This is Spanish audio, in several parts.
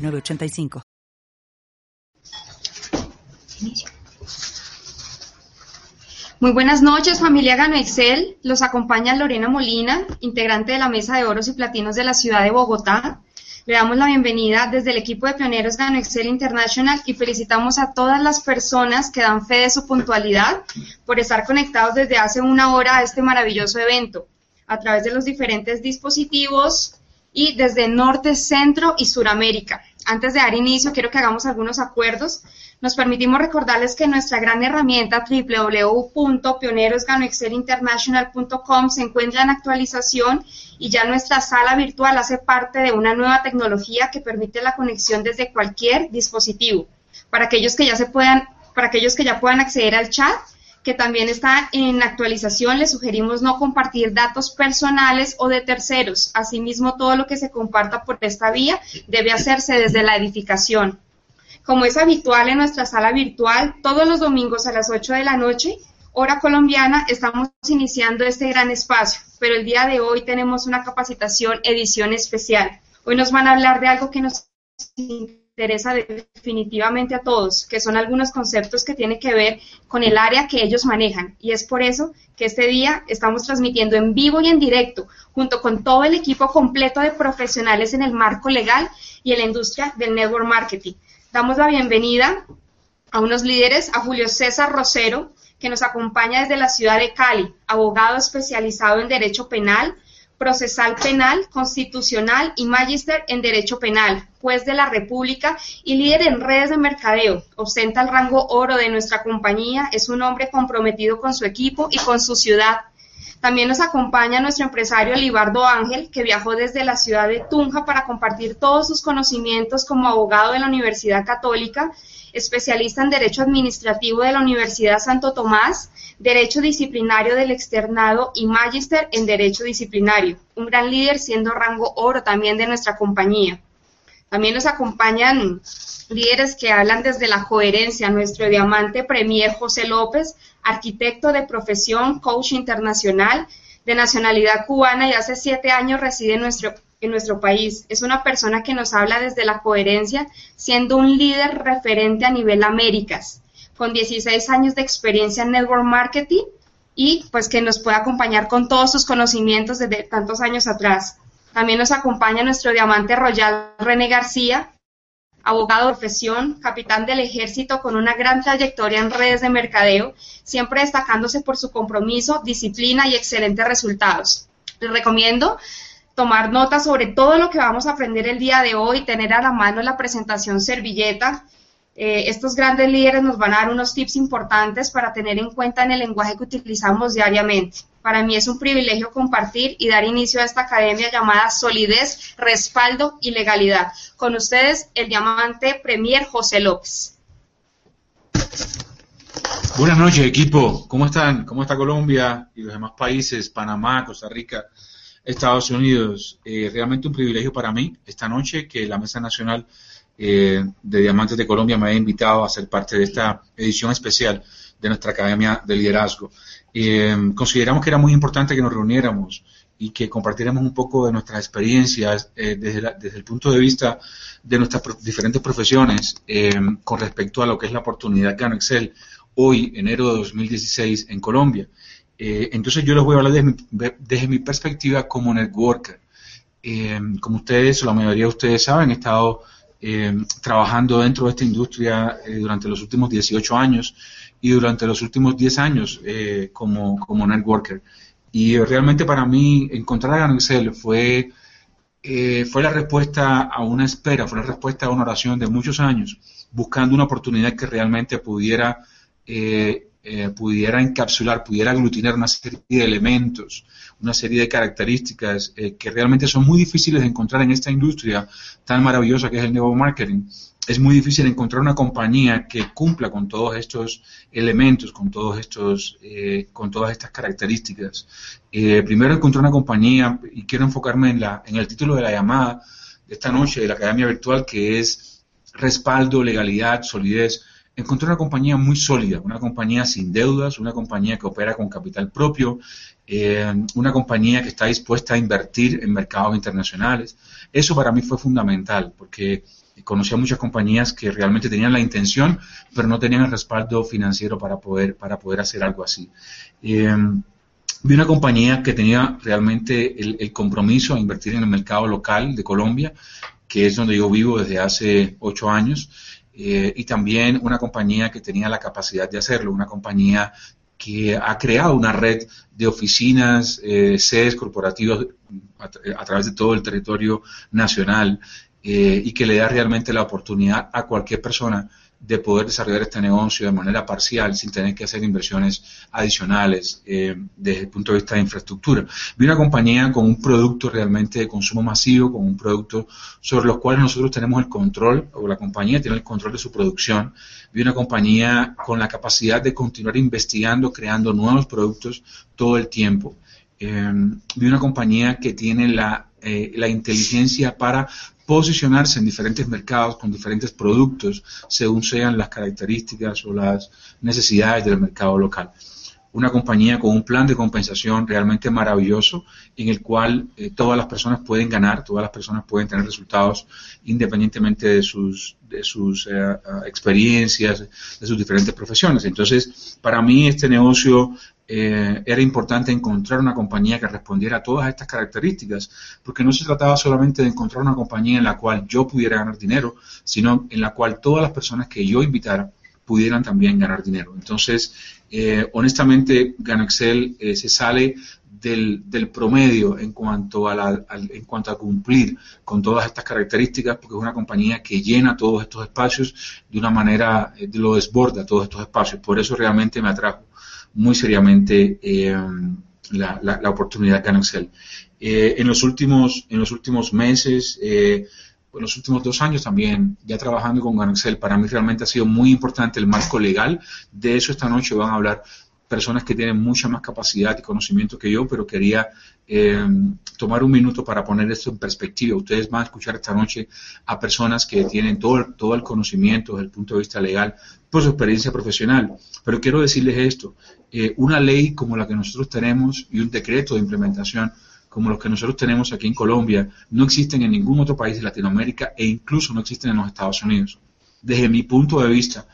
985. Muy buenas noches, familia Gano Excel. Los acompaña Lorena Molina, integrante de la Mesa de Oros y Platinos de la ciudad de Bogotá. Le damos la bienvenida desde el equipo de pioneros Gano Excel International y felicitamos a todas las personas que dan fe de su puntualidad por estar conectados desde hace una hora a este maravilloso evento a través de los diferentes dispositivos y desde Norte, Centro y Suramérica antes de dar inicio, quiero que hagamos algunos acuerdos. Nos permitimos recordarles que nuestra gran herramienta www.pionerosganoexcelinternational.com se encuentra en actualización y ya nuestra sala virtual hace parte de una nueva tecnología que permite la conexión desde cualquier dispositivo. Para aquellos que ya se puedan, para aquellos que ya puedan acceder al chat, que también está en actualización, le sugerimos no compartir datos personales o de terceros. Asimismo, todo lo que se comparta por esta vía debe hacerse desde la edificación. Como es habitual en nuestra sala virtual, todos los domingos a las 8 de la noche, hora colombiana, estamos iniciando este gran espacio, pero el día de hoy tenemos una capacitación edición especial. Hoy nos van a hablar de algo que nos interesa definitivamente a todos, que son algunos conceptos que tienen que ver con el área que ellos manejan. Y es por eso que este día estamos transmitiendo en vivo y en directo, junto con todo el equipo completo de profesionales en el marco legal y en la industria del network marketing. Damos la bienvenida a unos líderes, a Julio César Rosero, que nos acompaña desde la ciudad de Cali, abogado especializado en Derecho Penal, procesal penal, constitucional y magíster en Derecho Penal, juez de la República y líder en redes de mercadeo. Ostenta el rango oro de nuestra compañía, es un hombre comprometido con su equipo y con su ciudad. También nos acompaña nuestro empresario Libardo Ángel, que viajó desde la ciudad de Tunja para compartir todos sus conocimientos como abogado de la Universidad Católica, especialista en Derecho Administrativo de la Universidad Santo Tomás, Derecho Disciplinario del Externado y Magister en Derecho Disciplinario. Un gran líder siendo rango oro también de nuestra compañía. También nos acompañan líderes que hablan desde la coherencia. Nuestro diamante Premier José López, arquitecto de profesión, coach internacional, de nacionalidad cubana y hace siete años reside en nuestro, en nuestro país. Es una persona que nos habla desde la coherencia, siendo un líder referente a nivel Américas con 16 años de experiencia en network marketing y pues que nos pueda acompañar con todos sus conocimientos desde tantos años atrás. También nos acompaña nuestro diamante royal René García, abogado de profesión, capitán del ejército con una gran trayectoria en redes de mercadeo, siempre destacándose por su compromiso, disciplina y excelentes resultados. Les recomiendo tomar nota sobre todo lo que vamos a aprender el día de hoy, tener a la mano la presentación servilleta, eh, estos grandes líderes nos van a dar unos tips importantes para tener en cuenta en el lenguaje que utilizamos diariamente. Para mí es un privilegio compartir y dar inicio a esta academia llamada Solidez, Respaldo y Legalidad. Con ustedes, el diamante Premier José López. Buenas noches, equipo. ¿Cómo están? ¿Cómo está Colombia y los demás países? Panamá, Costa Rica, Estados Unidos. Eh, realmente un privilegio para mí esta noche que la Mesa Nacional eh, de Diamantes de Colombia me ha invitado a ser parte de esta edición especial de nuestra Academia de Liderazgo. Eh, consideramos que era muy importante que nos reuniéramos y que compartiéramos un poco de nuestras experiencias eh, desde, el punto de vista de nuestras diferentes profesiones con respecto a lo que es la oportunidad que gana Excel hoy, enero de 2016, en Colombia. Entonces yo les voy a hablar desde mi, perspectiva como networker. como ustedes, la mayoría de ustedes saben, he estado eh, trabajando dentro de esta industria eh, durante los últimos 18 años y durante los últimos 10 años eh, como, como networker. Y realmente para mí encontrar a Excel fue, fue la respuesta a una espera, fue la respuesta a una oración de muchos años, buscando una oportunidad que realmente pudiera eh, pudiera encapsular, pudiera aglutinar una serie de elementos, una serie de características eh, que realmente son muy difíciles de encontrar en esta industria tan maravillosa que es el nuevo marketing. Es muy difícil encontrar una compañía que cumpla con todos estos elementos, con todos estos, eh, con todas estas características. primero encontré una compañía y quiero enfocarme en la, en el título de la llamada de esta noche de la Academia Virtual que es respaldo, legalidad, solidez encontré una compañía muy sólida, una compañía sin deudas, una compañía que opera con capital propio, eh, una compañía que está dispuesta a invertir en mercados internacionales. Eso para mí fue fundamental porque conocí a muchas compañías que realmente tenían la intención, pero no tenían el respaldo financiero para poder, para poder hacer algo así. Eh, vi una compañía que tenía realmente el, el compromiso a invertir en el mercado local de Colombia, que es donde yo vivo desde hace ocho años eh, y también una compañía que tenía la capacidad de hacerlo, una compañía que ha creado una red de oficinas, eh, sedes corporativas a, través de todo el territorio nacional eh, y que le da realmente la oportunidad a cualquier persona de poder desarrollar este negocio de manera parcial sin tener que hacer inversiones adicionales eh, desde el punto de vista de infraestructura. Vi una compañía con un producto realmente de consumo masivo, con un producto sobre los cuales nosotros tenemos el control, o la compañía tiene el control de su producción. Vi una compañía con la capacidad de continuar investigando, creando nuevos productos todo el tiempo. Eh, vi una compañía que tiene la, eh, la inteligencia para posicionarse en diferentes mercados con diferentes productos según sean las características o las necesidades del mercado local. Una compañía con un plan de compensación realmente maravilloso en el cual eh, todas las personas pueden ganar, todas las personas pueden tener resultados independientemente de sus, de sus eh, experiencias, de sus diferentes profesiones. Entonces, para mí este negocio eh, era importante encontrar una compañía que respondiera a todas estas características, porque no se trataba solamente de encontrar una compañía en la cual yo pudiera ganar dinero, sino en la cual todas las personas que yo invitara pudieran también ganar dinero. Entonces, eh, honestamente, GanoExcel eh, se sale del, promedio en cuanto, a en cuanto a cumplir con todas estas características, porque es una compañía que llena todos estos espacios de una manera, lo desborda todos estos espacios. Por eso realmente me atrajo muy seriamente eh, la, la, oportunidad Excel. Eh, en, los últimos, en los últimos meses, eh, en los últimos dos años también, ya trabajando con Excel, para mí realmente ha sido muy importante el marco legal. De eso esta noche van a hablar personas que tienen mucha más capacidad y conocimiento que yo, pero quería eh, tomar un minuto para poner esto en perspectiva. Ustedes van a escuchar esta noche a personas que tienen todo, todo el conocimiento desde el punto de vista legal por su experiencia profesional. Pero quiero decirles esto, eh, una ley como la que nosotros tenemos y un decreto de implementación como los que nosotros tenemos aquí en Colombia no existen en ningún otro país de Latinoamérica e incluso no existen en los Estados Unidos. Desde mi punto de vista,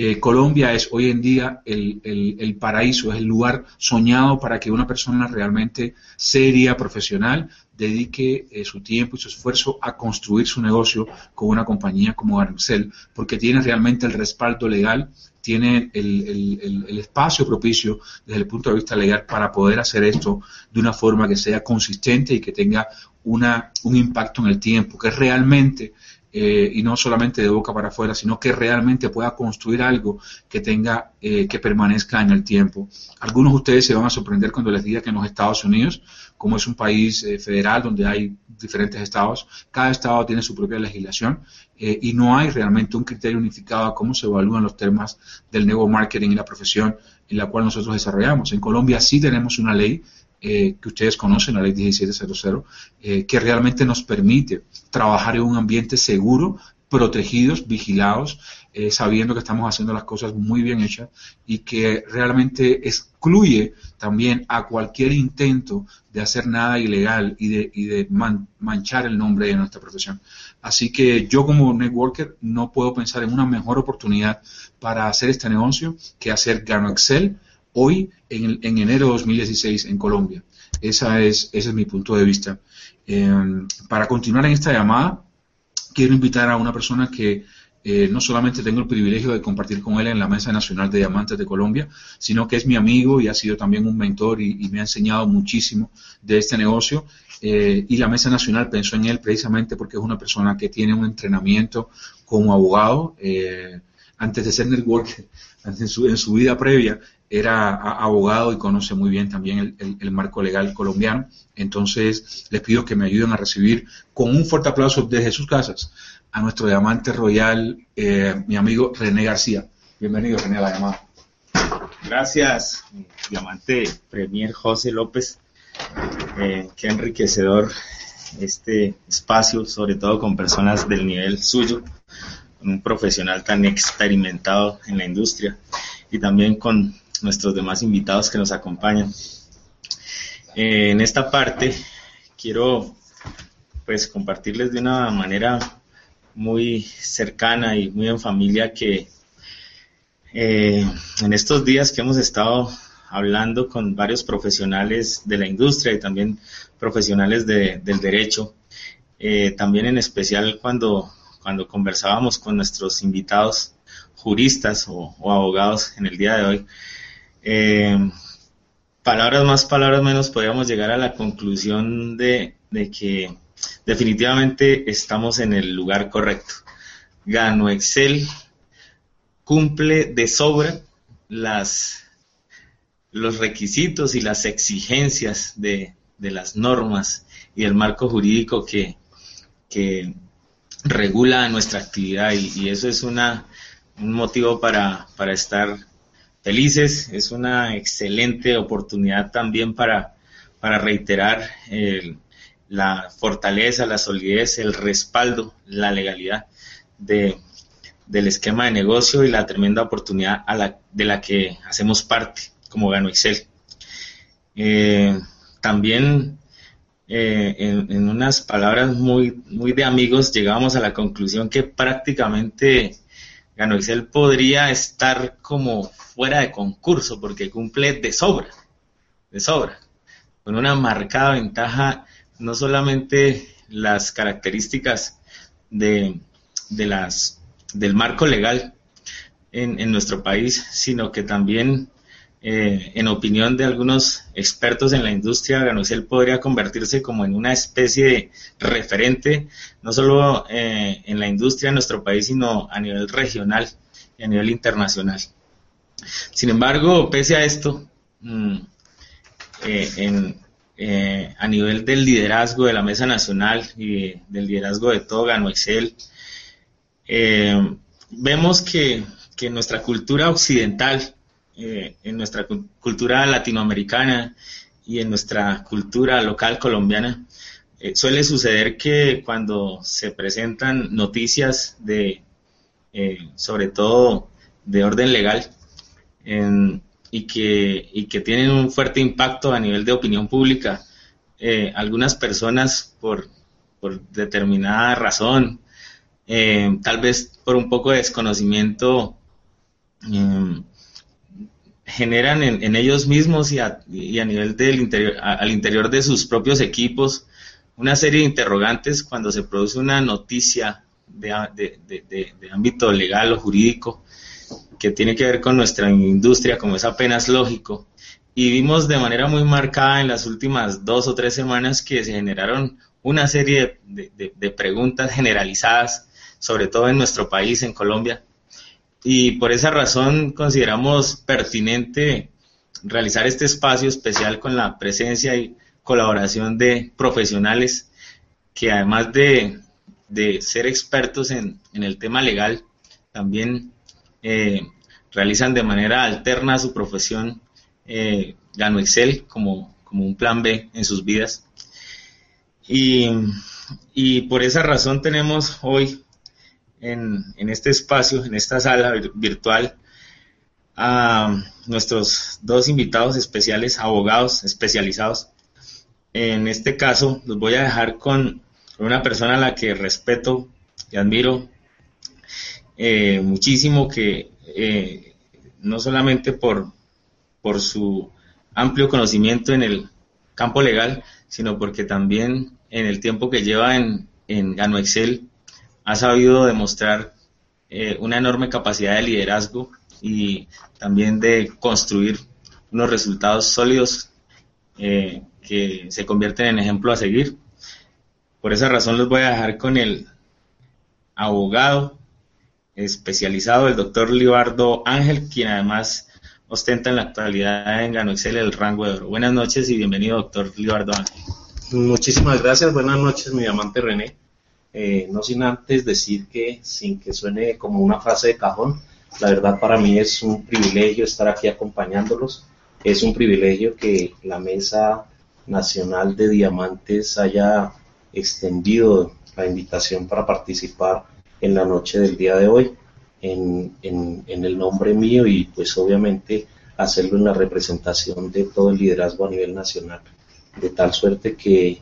eh, Colombia es hoy en día el, paraíso, es el lugar soñado para que una persona realmente seria, profesional, dedique eh, su tiempo y su esfuerzo a construir su negocio con una compañía como Arcel, porque tiene realmente el respaldo legal, tiene el, espacio propicio desde el punto de vista legal para poder hacer esto de una forma que sea consistente y que tenga una, un impacto en el tiempo, que realmente eh, y no solamente de boca para afuera, sino que realmente pueda construir algo que tenga, eh, que permanezca en el tiempo. Algunos de ustedes se van a sorprender cuando les diga que en los Estados Unidos, como es un país eh, federal donde hay diferentes estados, cada estado tiene su propia legislación y no hay realmente un criterio unificado a cómo se evalúan los temas del nuevo marketing y la profesión en la cual nosotros desarrollamos. En Colombia sí tenemos una ley eh, que ustedes conocen, la ley 1700, eh, que realmente nos permite trabajar en un ambiente seguro, protegidos, vigilados, eh, sabiendo que estamos haciendo las cosas muy bien hechas y que realmente excluye también a cualquier intento de hacer nada ilegal y de, manchar el nombre de nuestra profesión. Así que yo como networker no puedo pensar en una mejor oportunidad para hacer este negocio que hacer Gano Excel hoy en, enero de 2016 en Colombia. Esa es, ese es mi punto de vista. Em, para continuar en esta llamada, quiero invitar a una persona que eh, no solamente tengo el privilegio de compartir con él en la Mesa Nacional de Diamantes de Colombia, sino que es mi amigo y ha sido también un mentor y, me ha enseñado muchísimo de este negocio. Eh, y la Mesa Nacional pensó en él precisamente porque es una persona que tiene un entrenamiento como abogado. Eh, antes de ser networker, en, su, en su vida previa, era abogado y conoce muy bien también el, marco legal colombiano. Entonces, les pido que me ayuden a recibir con un fuerte aplauso desde sus casas a nuestro diamante royal, eh, mi amigo René García. Bienvenido, René, a la llamada. Gracias, diamante Premier José López. Eh, qué enriquecedor este espacio, sobre todo con personas del nivel suyo, un profesional tan experimentado en la industria y también con nuestros demás invitados que nos acompañan. Eh, en esta parte quiero pues compartirles de una manera muy cercana y muy en familia que eh, en estos días que hemos estado hablando con varios profesionales de la industria y también profesionales del derecho, eh, también en especial cuando, cuando conversábamos con nuestros invitados juristas o, abogados en el día de hoy, eh, palabras más, palabras menos, podríamos llegar a la conclusión de, de que definitivamente estamos en el lugar correcto. Gano Excel cumple de sobra las, los requisitos y las exigencias de, las normas y el marco jurídico que, que regula nuestra actividad y, eso es una, un motivo para, para, estar felices, es una excelente oportunidad también para, para reiterar la fortaleza, la solidez, el respaldo, la legalidad de, del esquema de negocio y la tremenda oportunidad de la que hacemos parte como Gano Excel. Eh, también eh, en, unas palabras muy, muy de amigos llegábamos a la conclusión que prácticamente Gano Excel podría estar como fuera de concurso porque cumple de sobra, de sobra, con una marcada ventaja no solamente las características de, del marco legal en, nuestro país, sino que también, eh, en opinión de algunos expertos en la industria, Ganocel podría convertirse como en una especie de referente, no solo eh, en la industria de nuestro país, sino a nivel regional y a nivel internacional. Sin embargo, pese a esto, mm, eh, a nivel del liderazgo de la Mesa Nacional y del liderazgo de todo Gano Excel, eh, vemos que, en nuestra cultura occidental, eh, en nuestra cultura latinoamericana y en nuestra cultura local colombiana, eh, suele suceder que cuando se presentan noticias de, sobre todo de orden legal, y, que, y que tienen un fuerte impacto a nivel de opinión pública, algunas personas por, por determinada razón eh, tal vez por un poco de desconocimiento, eh, generan en, ellos mismos y a, nivel del interior, al interior de sus propios equipos una serie de interrogantes cuando se produce una noticia de, ámbito legal o jurídico que tiene que ver con nuestra industria, como es apenas lógico. Y vimos de manera muy marcada en las últimas dos o tres semanas que se generaron una serie de preguntas generalizadas sobre todo en nuestro país, en Colombia. Y por esa razón consideramos pertinente realizar este espacio especial con la presencia y colaboración de profesionales que además de, ser expertos en, el tema legal, también eh, realizan de manera alterna su profesión eh, Excel como, como un plan B en sus vidas. Y, y por esa razón tenemos hoy en, este espacio, en esta sala virtual, a nuestros dos invitados especiales, abogados especializados. En este caso, los voy a dejar con, una persona a la que respeto y admiro eh, muchísimo, que eh, no solamente por, por su amplio conocimiento en el campo legal, sino porque también en el tiempo que lleva en, en Gano Excel ha sabido demostrar eh, una enorme capacidad de liderazgo y también de construir unos resultados sólidos eh, que se convierten en ejemplo a seguir. Por esa razón los voy a dejar con el abogado, especializado, el doctor Libardo Ángel, quien además ostenta en la actualidad en Gano Excel el rango de oro. Buenas noches y bienvenido, doctor Libardo Ángel. Muchísimas gracias, buenas noches, mi amante René. Eh, no sin antes decir que, sin que suene como una frase de cajón, la verdad para mí es un privilegio estar aquí acompañándolos. Es un privilegio que la Mesa Nacional de Diamantes haya extendido la invitación para participar en la noche del día de hoy en, en, el nombre mío y pues obviamente hacerlo en la representación de todo el liderazgo a nivel nacional, de tal suerte que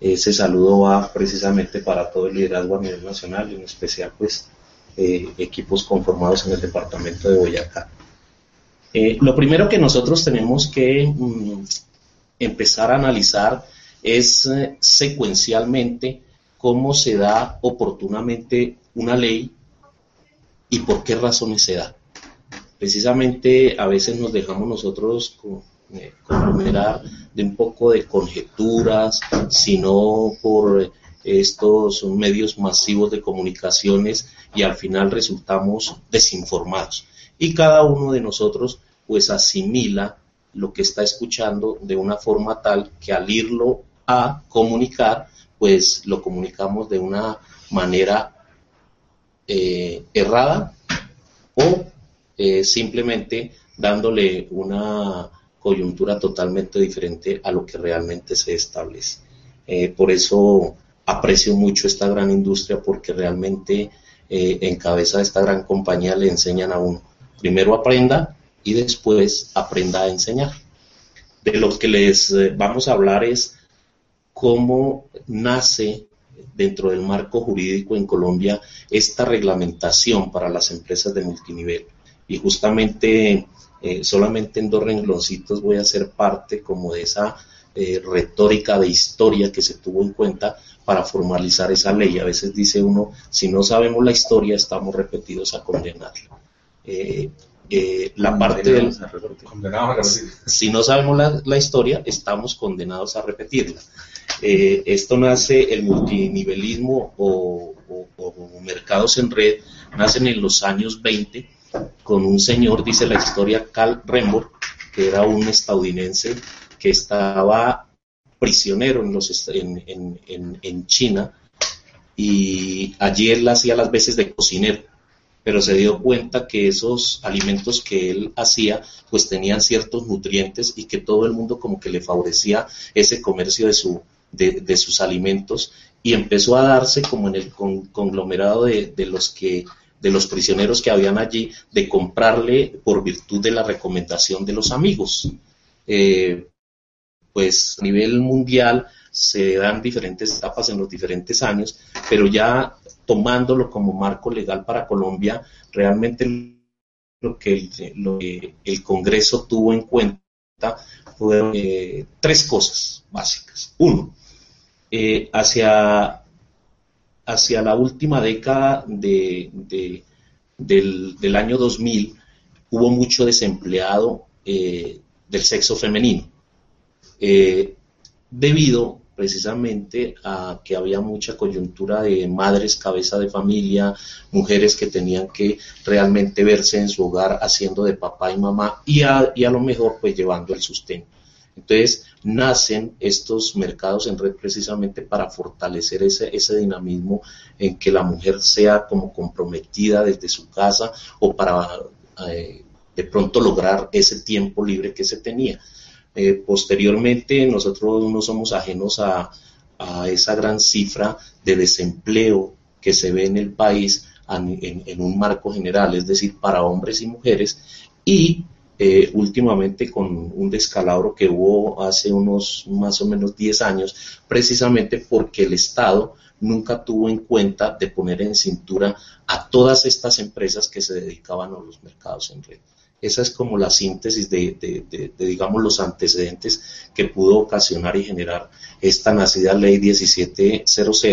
ese saludo va precisamente para todo el liderazgo a nivel nacional, en especial pues eh, equipos conformados en el departamento de Boyacá. Eh, lo primero que nosotros tenemos que mm, empezar a analizar es eh, secuencialmente cómo se da oportunamente una ley y por qué razones se da. Precisamente a veces nos dejamos nosotros eh, conglomerar de un poco de conjeturas, sino por estos medios masivos de comunicaciones y al final resultamos desinformados. Y cada uno de nosotros pues asimila lo que está escuchando de una forma tal que al irlo a comunicar, pues lo comunicamos de una manera eh, errada o eh, simplemente dándole una coyuntura totalmente diferente a lo que realmente se establece. Eh, por eso aprecio mucho esta gran industria porque realmente en cabeza de esta gran compañía le enseñan a uno, primero aprenda y después aprenda a enseñar. De lo que les eh, vamos a hablar es cómo nace dentro del marco jurídico en Colombia esta reglamentación para las empresas de multinivel. Y justamente eh, solamente en dos rengloncitos voy a ser parte como de esa eh, retórica de historia que se tuvo en cuenta para formalizar esa ley. A veces dice uno, si no sabemos la historia, estamos repetidos a condenarla. Eh, la parte del... Si no sabemos la, historia, estamos condenados a repetirla. Eh, esto nace, el multinivelismo o, mercados en red, nacen en los años 20 con un señor, dice la historia, Carl Rembrandt, que era un estadounidense que estaba prisionero en, China y allí él hacía las veces de cocinero pero se dio cuenta que esos alimentos que él hacía pues tenían ciertos nutrientes y que todo el mundo como que le favorecía ese comercio de, sus alimentos y empezó a darse como en el conglomerado de, los que de los prisioneros que habían allí de comprarle por virtud de la recomendación de los amigos. Eh, pues a nivel mundial se dan diferentes etapas en los diferentes años, pero ya tomándolo como marco legal para Colombia, realmente lo que el, Congreso tuvo en cuenta fueron eh, tres cosas básicas. Uno, eh, hacia, hacia la última década de, del, año 2000 hubo mucho desempleado eh, del sexo femenino, debido precisamente a que había mucha coyuntura de madres cabeza de familia, mujeres que tenían que realmente verse en su hogar haciendo de papá y mamá y a, y a lo mejor pues llevando el sustento. Entonces nacen estos mercados en red precisamente para fortalecer ese, ese dinamismo en que la mujer sea como comprometida desde su casa o para eh, de pronto lograr ese tiempo libre que se tenía. Eh, posteriormente, nosotros no somos ajenos a, esa gran cifra de desempleo que se ve en el país en, un marco general, es decir, para hombres y mujeres, y eh, últimamente con un descalabro que hubo hace unos más o menos 10 años, precisamente porque el Estado nunca tuvo en cuenta de poner en cintura a todas estas empresas que se dedicaban a los mercados en red. Esa es como la síntesis de, digamos, los antecedentes que pudo ocasionar y generar esta nacida ley 1700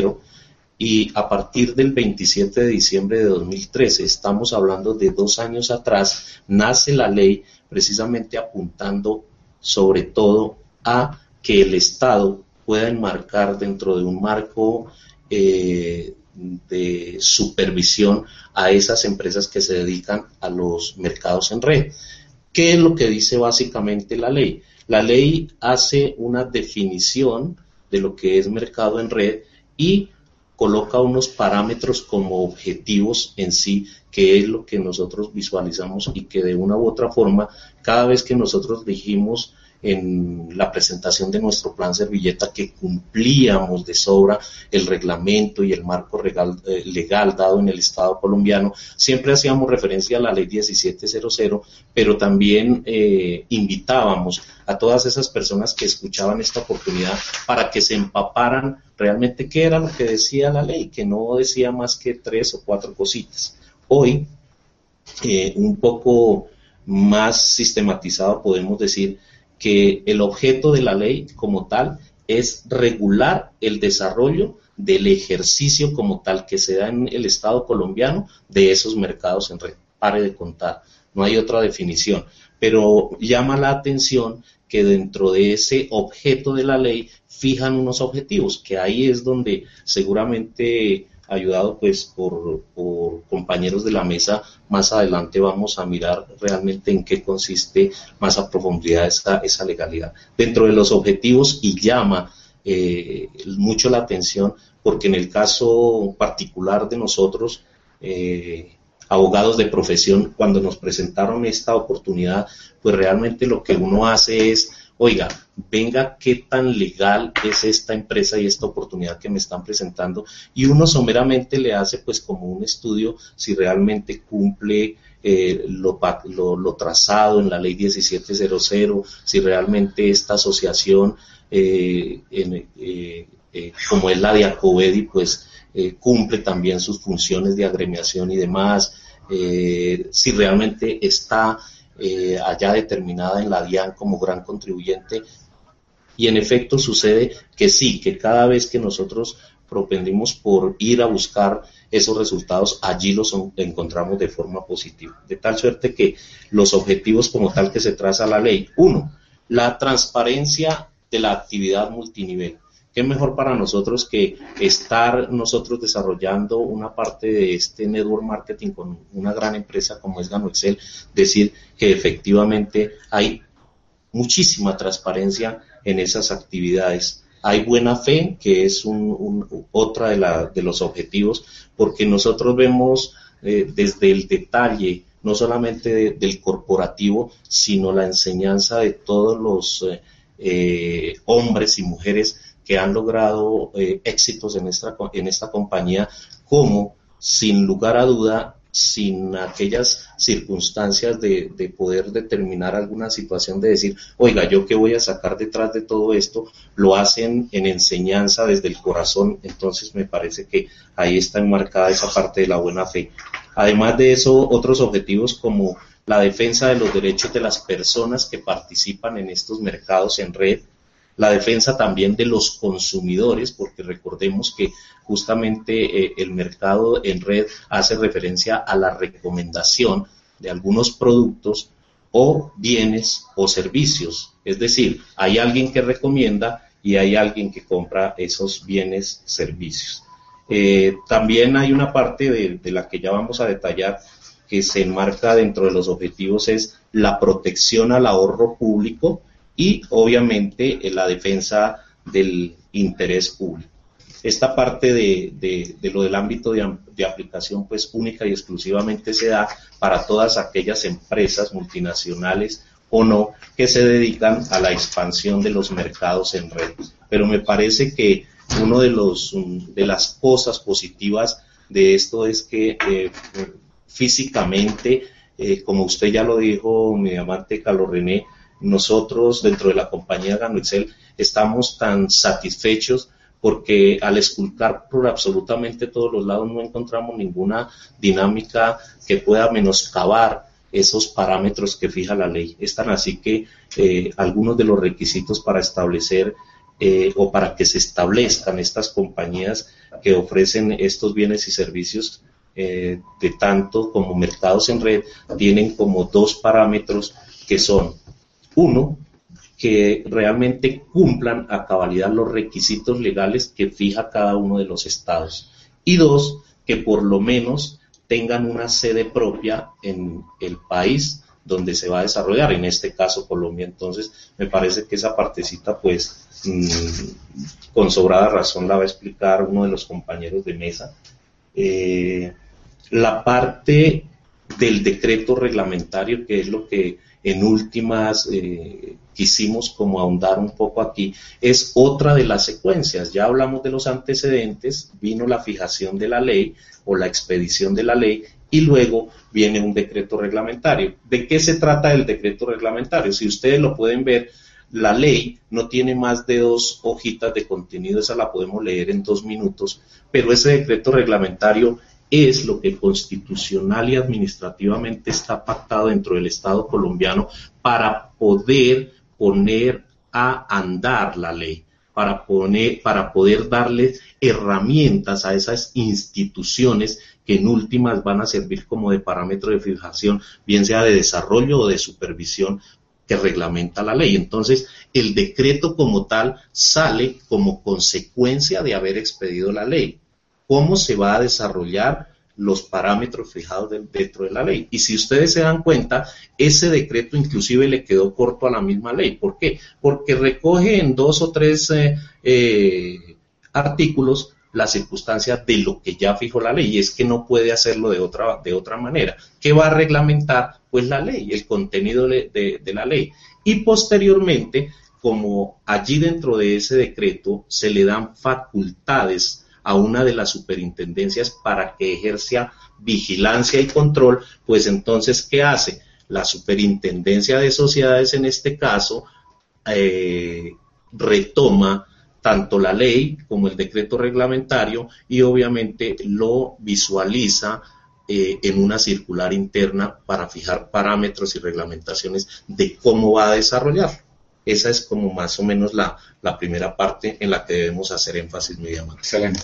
y a partir del 27 de diciembre de 2013, estamos hablando de dos años atrás, nace la ley precisamente apuntando sobre todo a que el Estado pueda enmarcar dentro de un marco eh, de supervisión a esas empresas que se dedican a los mercados en red. ¿Qué es lo que dice básicamente la ley? La ley hace una definición de lo que es mercado en red y coloca unos parámetros como objetivos en sí, que es lo que nosotros visualizamos y que de una u otra forma, cada vez que nosotros dijimos en la presentación de nuestro plan servilleta que cumplíamos de sobra el reglamento y el marco eh, legal, dado en el Estado colombiano. Siempre hacíamos referencia a la ley 1700, pero también eh, invitábamos a todas esas personas que escuchaban esta oportunidad para que se empaparan realmente qué era lo que decía la ley, que no decía más que tres o cuatro cositas. Hoy, eh, un poco más sistematizado, podemos decir que el objeto de la ley como tal es regular el desarrollo del ejercicio como tal que se da en el Estado colombiano de esos mercados en red. Pare de contar, no hay otra definición, pero llama la atención que dentro de ese objeto de la ley fijan unos objetivos, que ahí es donde seguramente ayudado pues por, compañeros de la mesa, más adelante vamos a mirar realmente en qué consiste más a profundidad esa, esa legalidad. Dentro de los objetivos y llama eh, mucho la atención porque en el caso particular de nosotros, eh, abogados de profesión, cuando nos presentaron esta oportunidad, pues realmente lo que uno hace es oiga, venga, qué tan legal es esta empresa y esta oportunidad que me están presentando. Y uno someramente le hace pues como un estudio si realmente cumple eh, lo, trazado en la ley 1700, si realmente esta asociación, eh, eh, como es la de Acobedi, pues cumple también sus funciones de agremiación y demás, si realmente está eh, allá determinada en la DIAN como gran contribuyente. Y en efecto sucede que sí, que cada vez que nosotros propendimos por ir a buscar esos resultados, allí los encontramos de forma positiva. De tal suerte que los objetivos como tal que se traza la ley, uno, la transparencia de la actividad multinivel. ¿Qué mejor para nosotros que estar nosotros desarrollando una parte de este network marketing con una gran empresa como es Gano Excel? Decir que efectivamente hay muchísima transparencia en esas actividades. Hay buena fe, que es un, otra de, los objetivos, porque nosotros vemos eh, desde el detalle, no solamente del corporativo, sino la enseñanza de todos los eh, eh, hombres y mujeres que han logrado eh, éxitos en esta, en esta compañía, como sin lugar a duda, sin aquellas circunstancias de, de, poder determinar alguna situación de decir, oiga, yo qué voy a sacar detrás de todo esto, lo hacen en enseñanza desde el corazón, entonces me parece que ahí está enmarcada esa parte de la buena fe. Además de eso, otros objetivos como la defensa de los derechos de las personas que participan en estos mercados en red, la defensa también de los consumidores, porque recordemos que justamente eh, el mercado en red hace referencia a la recomendación de algunos productos o bienes o servicios. Es decir, hay alguien que recomienda y hay alguien que compra esos bienes, servicios. Eh, también hay una parte de, de la que ya vamos a detallar que se enmarca dentro de los objetivos es la protección al ahorro público y obviamente la defensa del interés público. Esta parte de, lo del ámbito de, de, aplicación pues única y exclusivamente se da para todas aquellas empresas multinacionales o no que se dedican a la expansión de los mercados en red. Pero me parece que uno de los de las cosas positivas de esto es que eh, físicamente, eh, como usted ya lo dijo, mi amante Carlos René, nosotros dentro de la compañía Gano Excel estamos tan satisfechos porque al esculcar por absolutamente todos los lados no encontramos ninguna dinámica que pueda menoscabar esos parámetros que fija la ley. Es tan así que eh, algunos de los requisitos para establecer eh, o para que se establezcan estas compañías que ofrecen estos bienes y servicios eh, de tanto como mercados en red tienen como dos parámetros que son uno, que realmente cumplan a cabalidad los requisitos legales que fija cada uno de los estados. Y dos, que por lo menos tengan una sede propia en el país donde se va a desarrollar, en este caso Colombia. Entonces, me parece que esa partecita, pues, mm, con sobrada razón la va a explicar uno de los compañeros de mesa. Eh, la parte del decreto reglamentario, que es lo que en últimas eh, quisimos como ahondar un poco aquí, es otra de las secuencias. Ya hablamos de los antecedentes, vino la fijación de la ley o la expedición de la ley y luego viene un decreto reglamentario. ¿De qué se trata el decreto reglamentario? Si ustedes lo pueden ver, la ley no tiene más de dos hojitas de contenido, esa la podemos leer en dos minutos, pero ese decreto reglamentario es lo que constitucional y administrativamente está pactado dentro del Estado colombiano para poder poner a andar la ley, para, poner, para poder darle herramientas a esas instituciones que en últimas van a servir como de parámetro de fijación, bien sea de desarrollo o de supervisión que reglamenta la ley. Entonces, el decreto como tal sale como consecuencia de haber expedido la ley cómo se va a desarrollar los parámetros fijados dentro de la ley. Y si ustedes se dan cuenta, ese decreto inclusive le quedó corto a la misma ley. ¿Por qué? Porque recoge en dos o tres eh, eh, artículos la circunstancia de lo que ya fijó la ley y es que no puede hacerlo de otra, de otra manera. ¿Qué va a reglamentar? Pues la ley, el contenido de la ley. Y posteriormente, como allí dentro de ese decreto se le dan facultades a una de las superintendencias para que ejerza vigilancia y control, pues entonces, ¿qué hace? La superintendencia de sociedades en este caso eh, retoma tanto la ley como el decreto reglamentario y obviamente lo visualiza eh, en una circular interna para fijar parámetros y reglamentaciones de cómo va a desarrollar. Esa es como más o menos la, primera parte en la que debemos hacer énfasis, mi Excelente.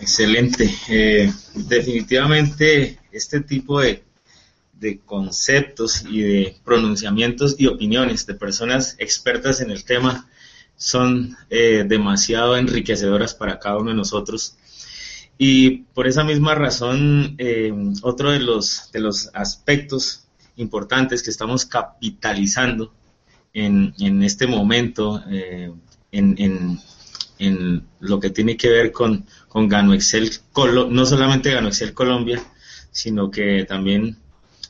Excelente. Eh, definitivamente este tipo de, conceptos y de pronunciamientos y opiniones de personas expertas en el tema son eh, demasiado enriquecedoras para cada uno de nosotros. Y por esa misma razón, eh, otro de los, de los aspectos importantes que estamos capitalizando en, en este momento eh, en, en, lo que tiene que ver con, con Gano Excel, no solamente Gano Excel Colombia, sino que también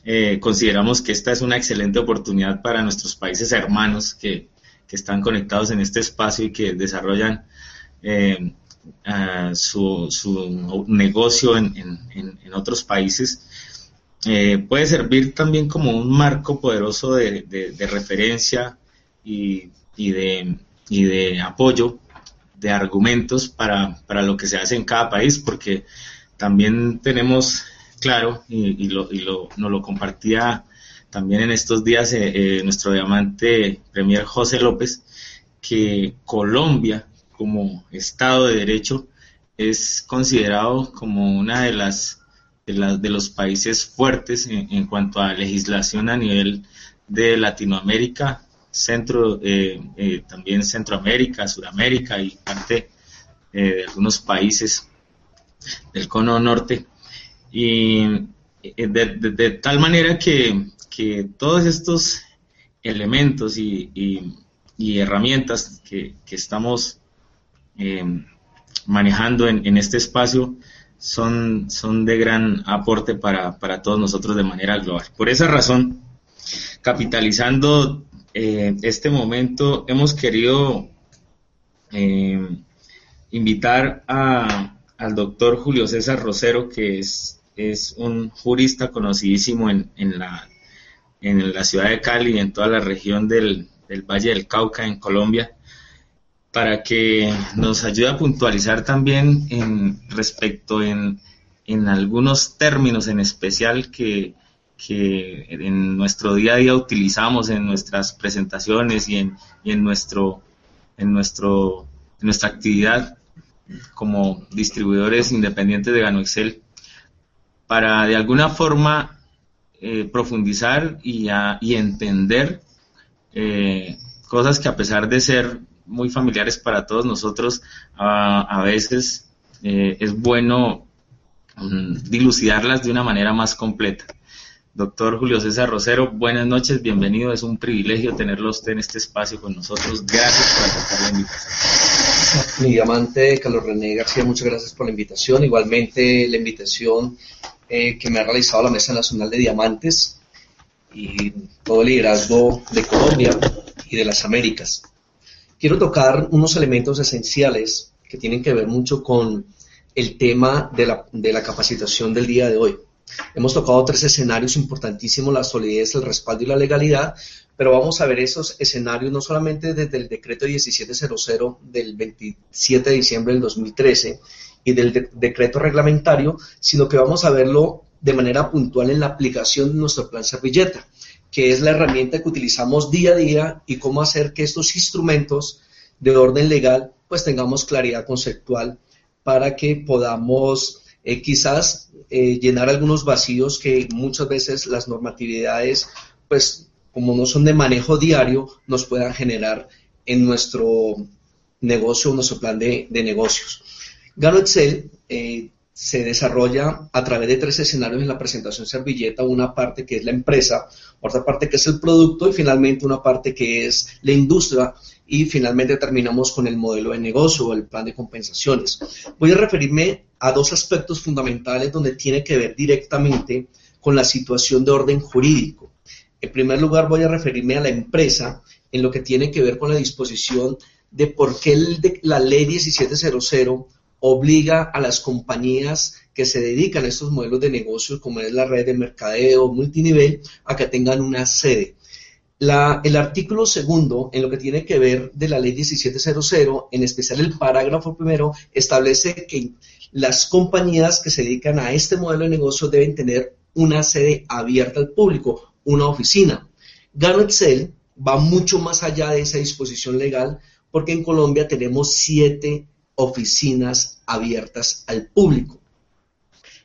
eh, consideramos que esta es una excelente oportunidad para nuestros países hermanos que, que están conectados en este espacio y que desarrollan eh, su, su, negocio en, en, en otros países. Eh, puede servir también como un marco poderoso de, de, referencia y, y, de, y, de, apoyo de argumentos para, para, lo que se hace en cada país, porque también tenemos claro, y, y, lo, lo, nos lo compartía también en estos días eh, eh, nuestro diamante Premier José López, que Colombia como Estado de Derecho es considerado como una de las de, los países fuertes en, cuanto a legislación a nivel de Latinoamérica, centro, eh, eh, también Centroamérica, Suramérica y parte eh, de algunos países del cono norte. Y de, tal manera que, todos estos elementos y, herramientas que, estamos manejando en, en, este espacio son, son de gran aporte para, todos nosotros de manera global. Por esa razón, capitalizando eh, este momento, hemos querido eh, invitar a, al doctor Julio César Rosero, que es, es un jurista conocidísimo en, en, la, en la ciudad de Cali y en toda la región del, del Valle del Cauca en Colombia para que nos ayude a puntualizar también en, respecto en, en algunos términos en especial que, que, en nuestro día a día utilizamos en nuestras presentaciones y en, y en, nuestro, en, nuestro, nuestra actividad como distribuidores independientes de Gano Excel, para de alguna forma eh, profundizar y, y entender eh, cosas que a pesar de ser muy familiares para todos nosotros, a, veces eh, es bueno mm, dilucidarlas de una manera más completa. Doctor Julio César Rosero, buenas noches, bienvenido. Es un privilegio tenerlo usted en este espacio con nosotros. Gracias por aceptar la invitación. Mi diamante Carlos René García, muchas gracias por la invitación. Igualmente la invitación eh, que me ha realizado la Mesa Nacional de Diamantes y todo el liderazgo de Colombia y de las Américas. Quiero tocar unos elementos esenciales que tienen que ver mucho con el tema de la, de la capacitación del día de hoy. Hemos tocado tres escenarios importantísimos, la solidez, el respaldo y la legalidad, pero vamos a ver esos escenarios no solamente desde el decreto 1700 del 27 de diciembre del 2013 y del decreto reglamentario, sino que vamos a verlo de manera puntual en la aplicación de nuestro plan servilleta, que es la herramienta que utilizamos día a día y cómo hacer que estos instrumentos de orden legal pues tengamos claridad conceptual para que podamos eh, quizás eh, llenar algunos vacíos que muchas veces las normatividades, pues como no son de manejo diario, nos puedan generar en nuestro negocio, nuestro plan de, negocios. Gano Excel eh, se desarrolla a través de tres escenarios en la presentación servilleta, una parte que es la empresa, otra parte que es el producto y finalmente una parte que es la industria y finalmente terminamos con el modelo de negocio o el plan de compensaciones. Voy a referirme a dos aspectos fundamentales donde tiene que ver directamente con la situación de orden jurídico. En primer lugar, voy a referirme a la empresa en lo que tiene que ver con la disposición de por qué la ley 1700 obliga a las compañías que se dedican a estos modelos de negocios, como es la red de mercadeo multinivel, a que tengan una sede el artículo segundo, en lo que tiene que ver de la ley 1700, en especial el parágrafo primero, establece que las compañías que se dedican a este modelo de negocio deben tener una sede abierta al público, una oficina. Gano va mucho más allá de esa disposición legal porque en Colombia tenemos siete oficinas abiertas al público.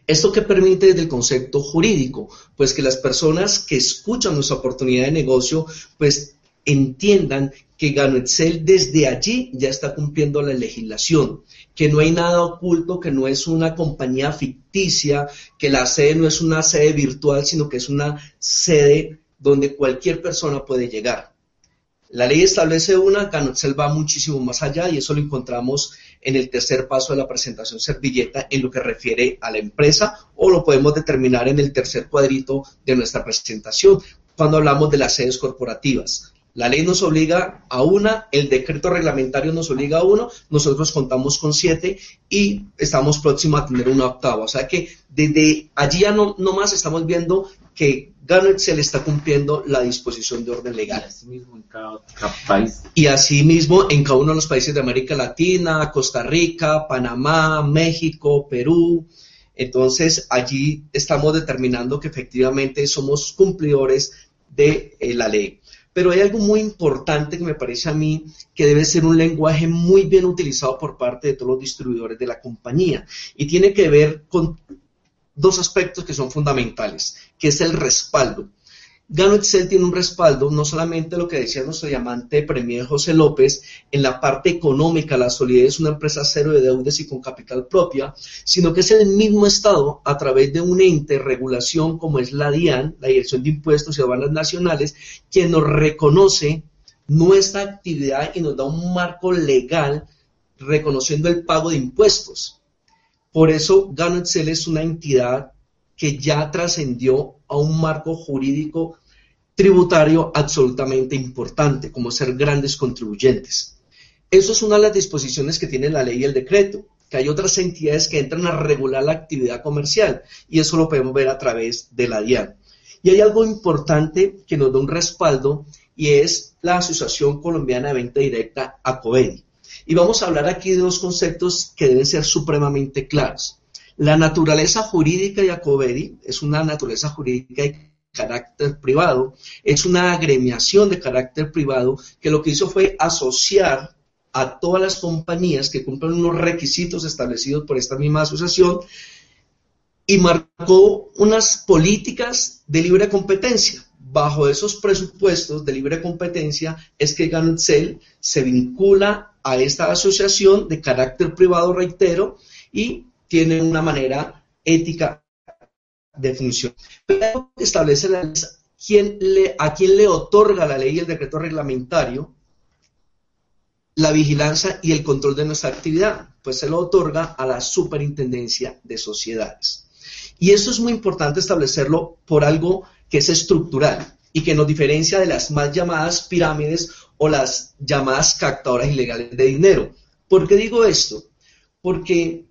¿Esto qué permite desde el concepto jurídico? Pues que las personas que escuchan nuestra oportunidad de negocio, pues entiendan que Excel desde allí ya está cumpliendo la legislación, que no hay nada oculto, que no es una compañía ficticia, que la sede no es una sede virtual, sino que es una sede donde cualquier persona puede llegar. La ley establece una, Excel va muchísimo más allá y eso lo encontramos en el tercer paso de la presentación servilleta en lo que refiere a la empresa o lo podemos determinar en el tercer cuadrito de nuestra presentación cuando hablamos de las sedes corporativas. La ley nos obliga a una, el decreto reglamentario nos obliga a uno, nosotros contamos con siete y estamos próximos a tener una octava. O sea que desde allí ya no, no más estamos viendo que Garnet se le está cumpliendo la disposición de orden legal. Y asimismo en cada, país. Y asimismo en cada uno de los países de América Latina, Costa Rica, Panamá, México, Perú. Entonces allí estamos determinando que efectivamente somos cumplidores de eh, la ley. Pero hay algo muy importante que me parece a mí que debe ser un lenguaje muy bien utilizado por parte de todos los distribuidores de la compañía y tiene que ver con dos aspectos que son fundamentales, que es el respaldo. Gano Excel tiene un respaldo, no solamente lo que decía nuestro diamante Premier José López, en la parte económica, la solidez es una empresa cero de deudas y con capital propia, sino que es el mismo Estado, a través de un ente regulación como es la DIAN, la Dirección de Impuestos y Aduanas Nacionales, quien nos reconoce nuestra actividad y nos da un marco legal reconociendo el pago de impuestos. Por eso Gano Excel es una entidad que ya trascendió a un marco jurídico tributario absolutamente importante, como ser grandes contribuyentes. Eso es una de las disposiciones que tiene la ley y el decreto, que hay otras entidades que entran a regular la actividad comercial, y eso lo podemos ver a través de la DIAN. Y hay algo importante que nos da un respaldo, y es la Asociación Colombiana de Venta Directa, ACOVEDI. Y vamos a hablar aquí de dos conceptos que deben ser supremamente claros. La naturaleza jurídica de Acobedi es una naturaleza jurídica de carácter privado, es una agremiación de carácter privado que lo que hizo fue asociar a todas las compañías que cumplen unos requisitos establecidos por esta misma asociación y marcó unas políticas de libre competencia. Bajo esos presupuestos de libre competencia es que Gancel se vincula a esta asociación de carácter privado, reitero, y tienen una manera ética de función. Pero establece la quién le, a quién le otorga la ley y el decreto reglamentario la vigilancia y el control de nuestra actividad, pues se lo otorga a la Superintendencia de Sociedades. Y eso es muy importante establecerlo por algo que es estructural y que nos diferencia de las más llamadas pirámides o las llamadas captadoras ilegales de dinero. ¿Por qué digo esto? Porque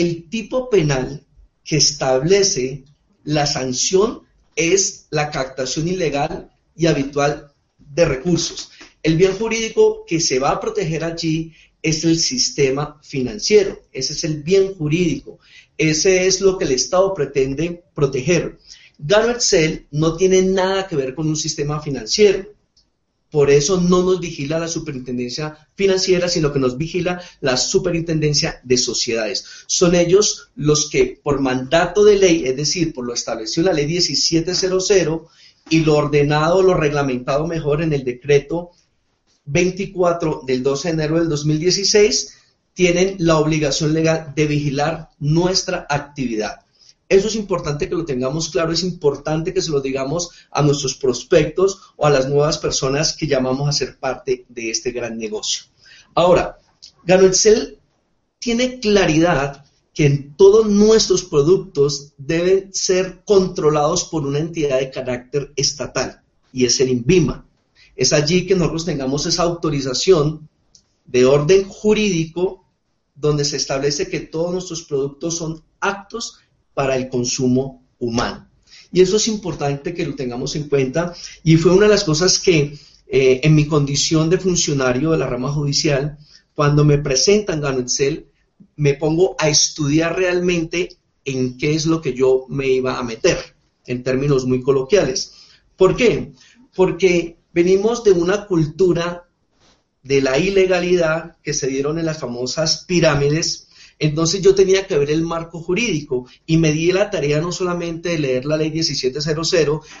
el tipo penal que establece la sanción es la captación ilegal y habitual de recursos. El bien jurídico que se va a proteger allí es el sistema financiero, ese es el bien jurídico, ese es lo que el Estado pretende proteger. Gano Excel no tiene nada que ver con un sistema financiero, por eso no nos vigila la superintendencia financiera, sino que nos vigila la superintendencia de sociedades. Son ellos los que por mandato de ley, es decir, por lo establecido en la ley 1700 y lo ordenado, lo reglamentado mejor en el decreto 24 del 12 de enero del 2016, tienen la obligación legal de vigilar nuestra actividad. Eso es importante que lo tengamos claro, es importante que se lo digamos a nuestros prospectos o a las nuevas personas que llamamos a ser parte de este gran negocio. Ahora, Gano Excel tiene claridad que en todos nuestros productos deben ser controlados por una entidad de carácter estatal y es el INVIMA. Es allí que nosotros tengamos esa autorización de orden jurídico donde se establece que todos nuestros productos son actos para el consumo humano. Y eso es importante que lo tengamos en cuenta y fue una de las cosas que eh, en mi condición de funcionario de la rama judicial, cuando me presentan Gano me pongo a estudiar realmente en qué es lo que yo me iba a meter, en términos muy coloquiales. ¿Por qué? Porque venimos de una cultura de la ilegalidad que se dieron en las famosas pirámides, entonces yo tenía que ver el marco jurídico y me di la tarea no solamente de leer la ley 1700,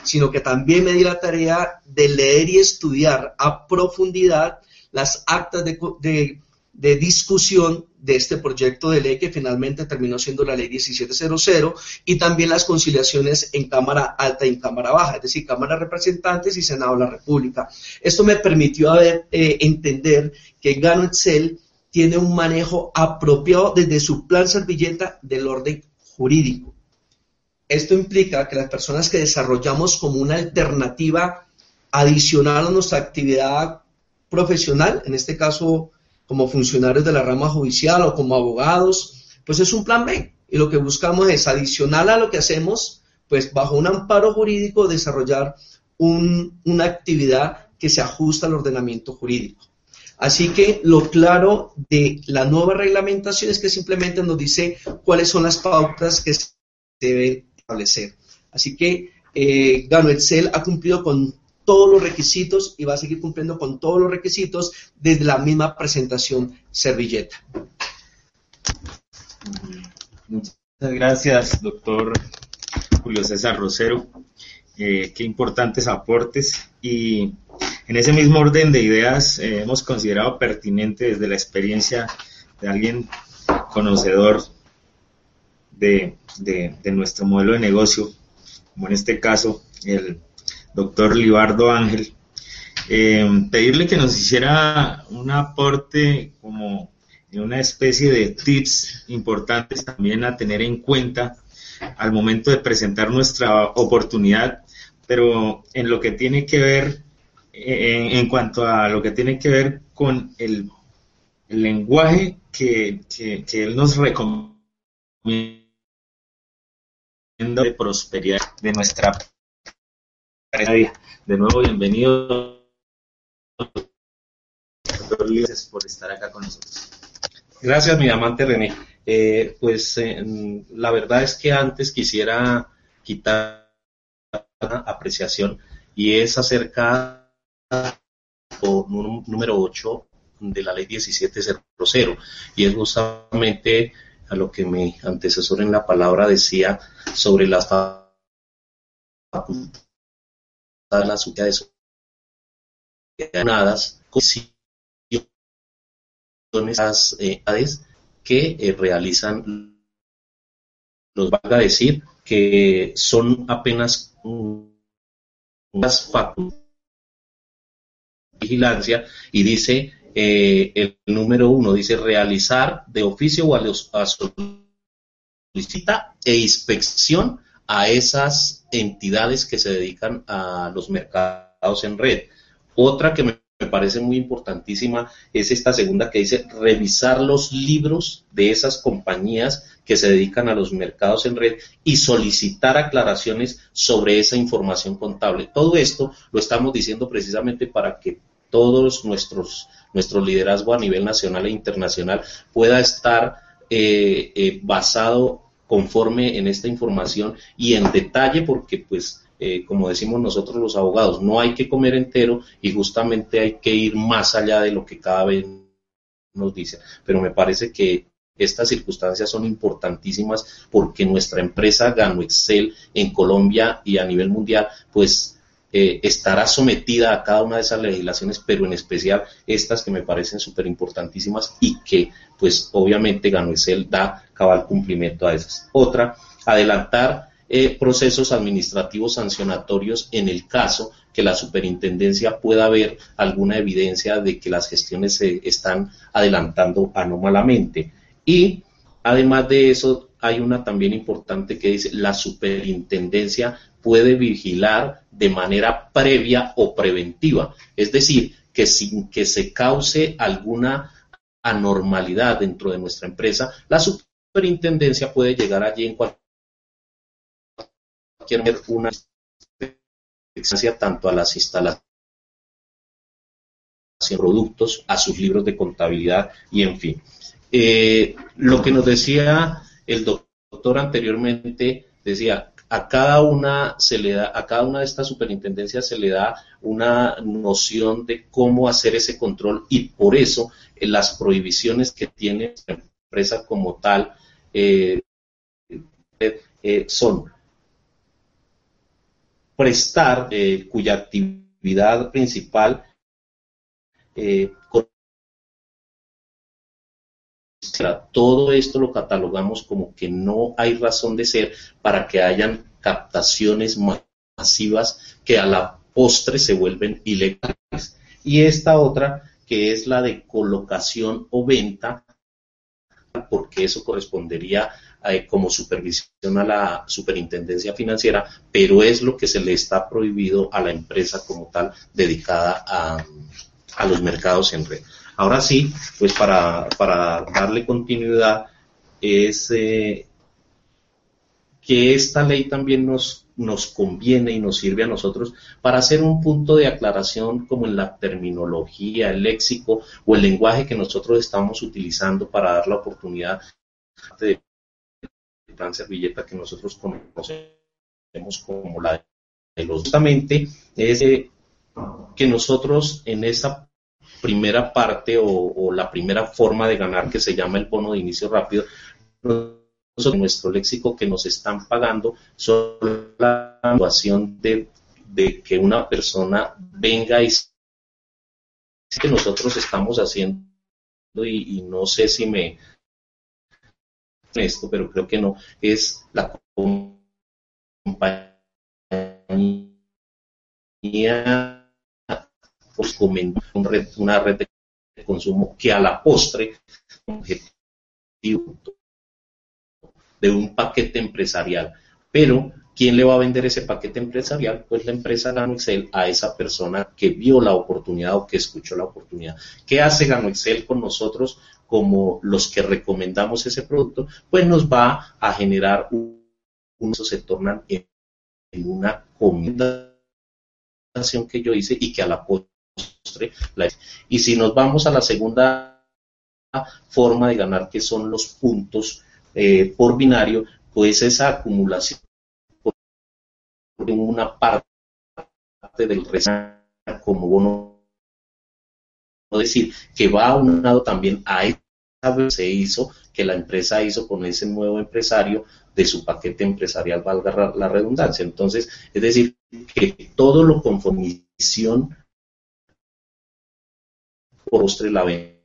sino que también me di la tarea de leer y estudiar a profundidad las actas de, discusión de este proyecto de ley que finalmente terminó siendo la ley 1700 y también las conciliaciones en Cámara Alta y en Cámara Baja, es decir, Cámara de Representantes y Senado de la República. Esto me permitió eh, entender que Gano Excel tiene un manejo apropiado desde su plan servilleta del orden jurídico. Esto implica que las personas que desarrollamos como una alternativa adicional a nuestra actividad profesional, en este caso como funcionarios de la rama judicial o como abogados, pues es un plan B. Y lo que buscamos es, adicional a lo que hacemos, pues bajo un amparo jurídico, desarrollar una actividad que se ajusta al ordenamiento jurídico. Así que lo claro de la nueva reglamentación es que simplemente nos dice cuáles son las pautas que se deben establecer. Así que eh, Gano Excel ha cumplido con todos los requisitos y va a seguir cumpliendo con todos los requisitos desde la misma presentación servilleta. Muchas gracias, doctor Julio César Rosero. Eh, qué importantes aportes y en ese mismo orden de ideas eh, hemos considerado pertinente desde la experiencia de alguien conocedor de, nuestro modelo de negocio, como en este caso el doctor Libardo Ángel, eh, pedirle que nos hiciera un aporte como una especie de tips importantes también a tener en cuenta al momento de presentar nuestra oportunidad, pero en lo que tiene que ver en, cuanto a lo que tiene que ver con el, lenguaje que, él nos recomienda de prosperidad de nuestra. De nuevo, bienvenido. Gracias por estar acá con nosotros. Gracias, mi amante René. Eh, pues eh, la verdad es que antes quisiera quitar una apreciación y es acerca número 8 de la ley 1700 y es justamente a lo que mi antecesor en la palabra decía sobre las facultades, las unidades las que eh, realizan, nos van a decir que son apenas unas facultades de vigilancia y dice eh, el número uno, dice realizar de oficio o a, los, solicita e inspección a esas entidades que se dedican a los mercados en red. Otra que me parece muy importantísima es esta segunda que dice revisar los libros de esas compañías que se dedican a los mercados en red y solicitar aclaraciones sobre esa información contable. Todo esto lo estamos diciendo precisamente para que todos nuestros nuestro liderazgo a nivel nacional e internacional pueda estar eh, eh, basado conforme en esta información y en detalle porque pues eh, como decimos nosotros los abogados, no hay que comer entero y justamente hay que ir más allá de lo que cada vez nos dice. Pero me parece que estas circunstancias son importantísimas porque nuestra empresa Gano Excel en Colombia y a nivel mundial, pues eh, estará sometida a cada una de esas legislaciones, pero en especial estas que me parecen súper importantísimas y que, pues obviamente Gano Excel da cabal cumplimiento a esas. Otra, adelantar eh, procesos administrativos sancionatorios en el caso que la superintendencia pueda ver alguna evidencia de que las gestiones se están adelantando anómalamente. Y además de eso, hay una también importante que dice, la superintendencia puede vigilar de manera previa o preventiva, es decir, que sin que se cause alguna anormalidad dentro de nuestra empresa, la superintendencia puede llegar allí en cualquier una experiencia tanto a las instalaciones productos, a sus libros de contabilidad y en fin. Eh, lo que nos decía el doctor anteriormente, decía, a cada una se le da, a cada una de estas superintendencias se le da una noción de cómo hacer ese control y por eso eh, las prohibiciones que tiene la empresa como tal eh, son prestar, eh, cuya actividad principal todo esto lo catalogamos como que no hay razón de ser para que hayan captaciones masivas que a la postre se vuelven ilegales. Y esta otra, que es la de colocación o venta, porque eso correspondería eh, como supervisión a la superintendencia financiera, pero es lo que se le está prohibido a la empresa como tal dedicada a, los mercados en red. Ahora sí, pues para, darle continuidad, es eh, que esta ley también nos, nos conviene y nos sirve a nosotros para hacer un punto de aclaración como en la terminología, el léxico o el lenguaje que nosotros estamos utilizando para dar la oportunidad de plan servilleta que nosotros conocemos como la de los justamente es eh, que nosotros en esa primera parte o, la primera forma de ganar que se llama el bono de inicio rápido nuestro léxico que nos están pagando son la situación de, que una persona venga y que nosotros estamos haciendo y no sé si me esto, pero creo que no, es la compañía pues, una red de consumo que a la postre objetivo de un paquete empresarial. Pero, ¿quién le va a vender ese paquete empresarial? Pues la empresa Gano Excel a esa persona que vio la oportunidad o que escuchó la oportunidad. ¿Qué hace Gano Excel con nosotros? como los que recomendamos ese producto, pues nos va a generar un, se tornan en, una recomendación que yo hice y que a la postre y si nos vamos a la segunda forma de ganar que son los puntos eh, por binario pues esa acumulación en una parte del resto como bono decir que va aunado también a esa se hizo, que la empresa hizo con ese nuevo empresario de su paquete empresarial, valga la redundancia. Entonces, es decir, que todo lo conformición postre la venta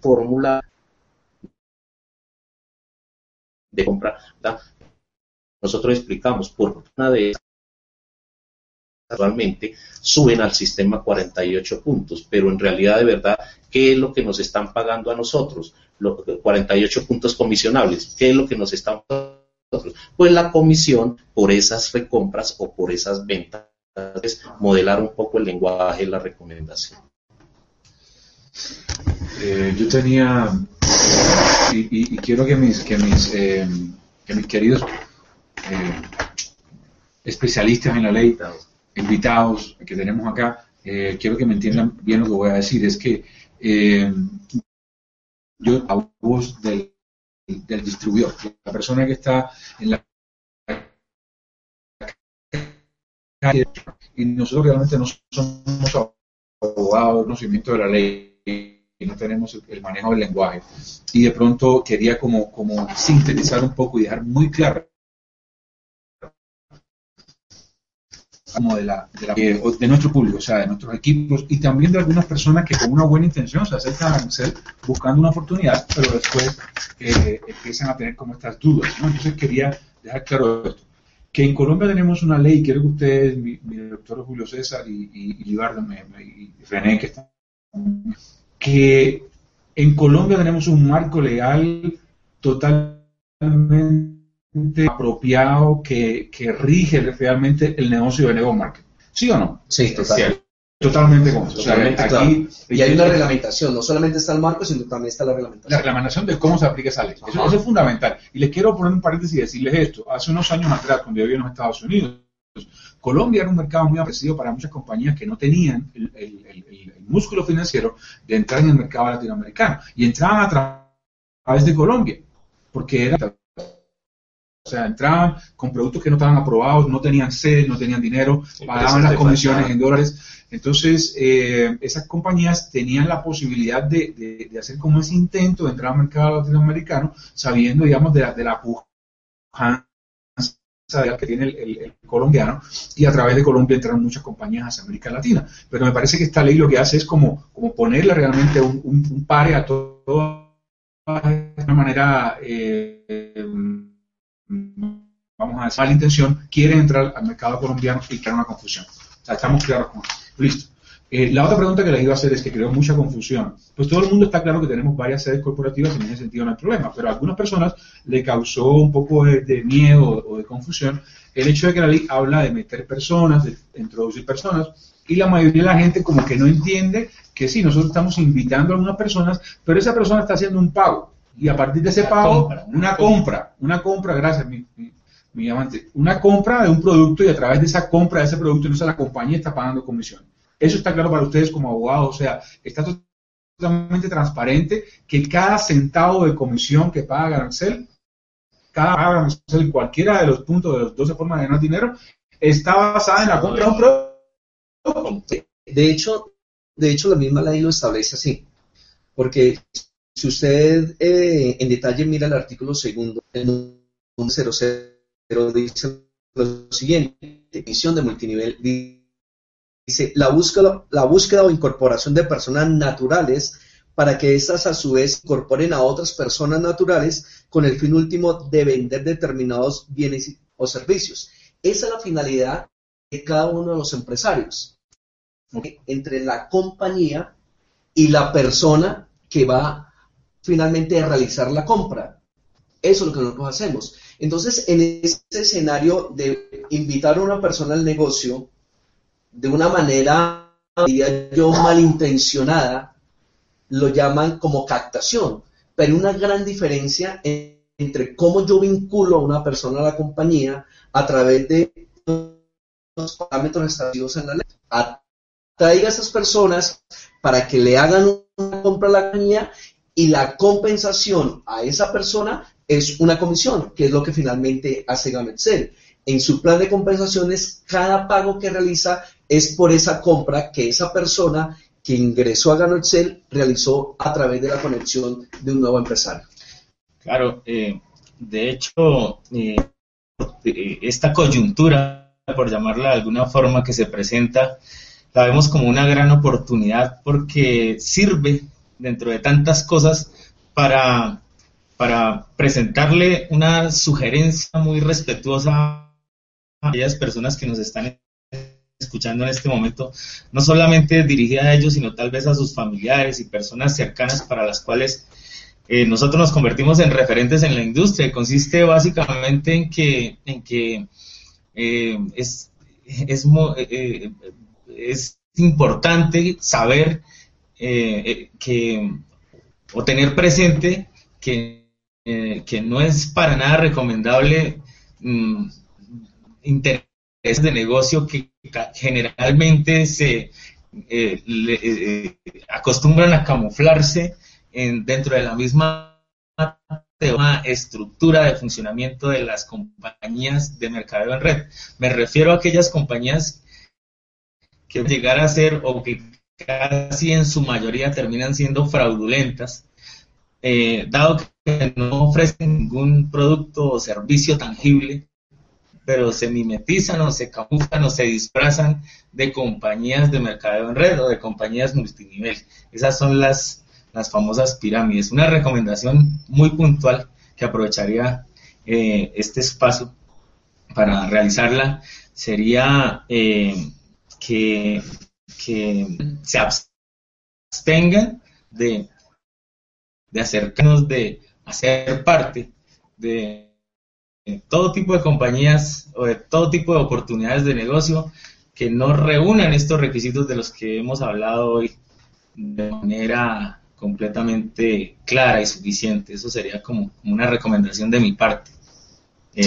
fórmula de compra. Nosotros explicamos por una de esas actualmente suben al sistema 48 puntos, pero en realidad de verdad, ¿qué es lo que nos están pagando a nosotros? Los 48 puntos comisionables, ¿qué es lo que nos están pagando a nosotros? Pues la comisión por esas recompras o por esas ventas, es modelar un poco el lenguaje, la recomendación. Eh, yo tenía, y, quiero que mis, que mis, eh, que mis queridos eh, especialistas en la ley, invitados que tenemos acá, quiero que me entiendan bien lo que voy a decir. Es que yo, a voz del, del distribuidor, la persona que está en la y nosotros realmente no somos abogados, conocimiento de la ley y no tenemos el, manejo del lenguaje. Y de pronto quería como, como sintetizar un poco y dejar muy claro como de, la, de, la, de, nuestro público, o sea, de nuestros equipos y también de algunas personas que con una buena intención se acercan a ser buscando una oportunidad, pero después eh, empiezan a tener como estas dudas. Entonces quería dejar claro esto, que en Colombia tenemos una ley, quiero que ustedes, mi, doctor Julio César y, y, y René, que están que en Colombia tenemos un marco legal totalmente apropiado que, rige realmente el negocio de Nego Market. ¿Sí o no? Sí, totalmente. Totalmente eso. aquí, y hay una reglamentación, no solamente está el marco, sino también está la reglamentación. La reglamentación de cómo se aplica esa ley. Eso, es fundamental. Y les quiero poner un paréntesis y decirles esto. Hace unos años atrás, cuando yo vivía en los Estados Unidos, Colombia era un mercado muy apreciado para muchas compañías que no tenían el, músculo financiero de entrar en el mercado latinoamericano y entraban a través de Colombia, porque era o sea, entraban con productos que no estaban aprobados, no tenían sed, no tenían dinero, pagaban las comisiones en dólares. Entonces, eh, esas compañías tenían la posibilidad de, hacer como ese intento de entrar al mercado latinoamericano, sabiendo, digamos, de la, de la que tiene el, colombiano y a través de Colombia entraron muchas compañías hacia América Latina. Pero me parece que esta ley lo que hace es como, como ponerle realmente un, un, pare a todo de una manera, eh, vamos a decir, mala intención, quiere entrar al mercado colombiano y crear una confusión. Estamos claros con eso. Listo. Eh, la otra pregunta que les iba a hacer es que creo mucha confusión. Pues todo el mundo está claro que tenemos varias sedes corporativas y en ese sentido no hay problema, pero a algunas personas le causó un poco de, miedo o de confusión el hecho de que la ley habla de meter personas, de introducir personas, y la mayoría de la gente como que no entiende que sí, nosotros estamos invitando a algunas personas, pero esa persona está haciendo un pago. Y a partir de ese pago, una compra, una compra, gracias, mi, mi, amante, una compra de un producto y a través de esa compra de ese producto, entonces la compañía está pagando comisión. Eso está claro para ustedes como abogados, o sea, está totalmente transparente que cada centavo de comisión que paga Garancel, cada Garancel en cualquiera de los puntos de las 12 formas de ganar dinero, está basada en la compra de un producto. De hecho, de hecho, la misma ley lo establece así, porque si usted eh, en detalle mira el artículo segundo, el 00 dice lo siguiente, emisión de multinivel Dice, la búsqueda, la búsqueda o incorporación de personas naturales para que éstas a su vez incorporen a otras personas naturales con el fin último de vender determinados bienes o servicios. Esa es la finalidad de cada uno de los empresarios. Entre la compañía y la persona que va finalmente a realizar la compra. Eso es lo que nosotros hacemos. Entonces, en este escenario de invitar a una persona al negocio, de una manera, diría yo, malintencionada, lo llaman como captación. Pero una gran diferencia entre cómo yo vinculo a una persona a la compañía a través de los parámetros establecidos en la ley. Atraiga a esas personas para que le hagan una compra a la compañía y la compensación a esa persona es una comisión, que es lo que finalmente hace Gametzel. En su plan de compensaciones, cada pago que realiza es por esa compra que esa persona que ingresó a Gano Excel realizó a través de la conexión de un nuevo empresario. Claro, eh, de hecho, eh, esta coyuntura, por llamarla de alguna forma, que se presenta, la vemos como una gran oportunidad porque sirve dentro de tantas cosas para, para presentarle una sugerencia muy respetuosa a aquellas personas que nos están escuchando en este momento, no solamente dirigida a ellos, sino tal vez a sus familiares y personas cercanas para las cuales eh, nosotros nos convertimos en referentes en la industria. Consiste básicamente en que, en que eh, es, es, eh, es, importante saber que, o tener presente que, que, no es para nada recomendable mm, de negocio que generalmente se eh, eh, acostumbran a camuflarse en, dentro de la misma estructura de funcionamiento de las compañías de mercadeo en red. Me refiero a aquellas compañías que llegar a ser o que casi en su mayoría terminan siendo fraudulentas, eh, dado que no ofrecen ningún producto o servicio tangible pero se mimetizan o se camuflan o se disfrazan de compañías de mercadeo en red o de compañías multinivel. Esas son las, las famosas pirámides. Una recomendación muy puntual que aprovecharía eh, este espacio para realizarla sería eh, que, que, se abstengan de, acercarnos, de hacer parte de todo tipo de compañías o de todo tipo de oportunidades de negocio que no reúnan estos requisitos de los que hemos hablado hoy de manera completamente clara y suficiente. Eso sería como, una recomendación de mi parte. Eh,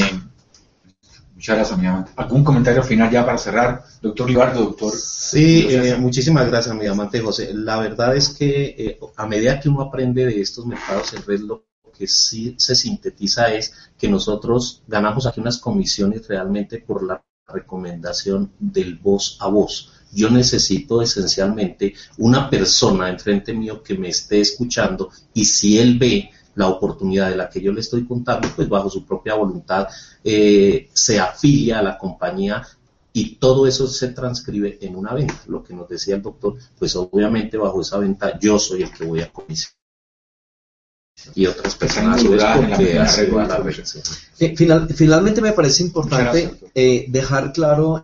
Muchas gracias, mi amante. ¿Algún comentario final ya para cerrar, doctor Libardo, doctor? Sí, eh, muchísimas gracias, mi amante José. La verdad es que eh, a medida que uno aprende de estos mercados en red, lo que sí se sintetiza es que nosotros ganamos aquí unas comisiones realmente por la recomendación del voz a voz. Yo necesito esencialmente una persona enfrente mío que me esté escuchando y si él ve la oportunidad de la que yo le estoy contando, pues bajo su propia voluntad eh, se afilia a la compañía y todo eso se transcribe en una venta. Lo que nos decía el doctor, pues obviamente bajo esa venta yo soy el que voy a comisionar y otras personas finalmente me parece importante eh, dejar claro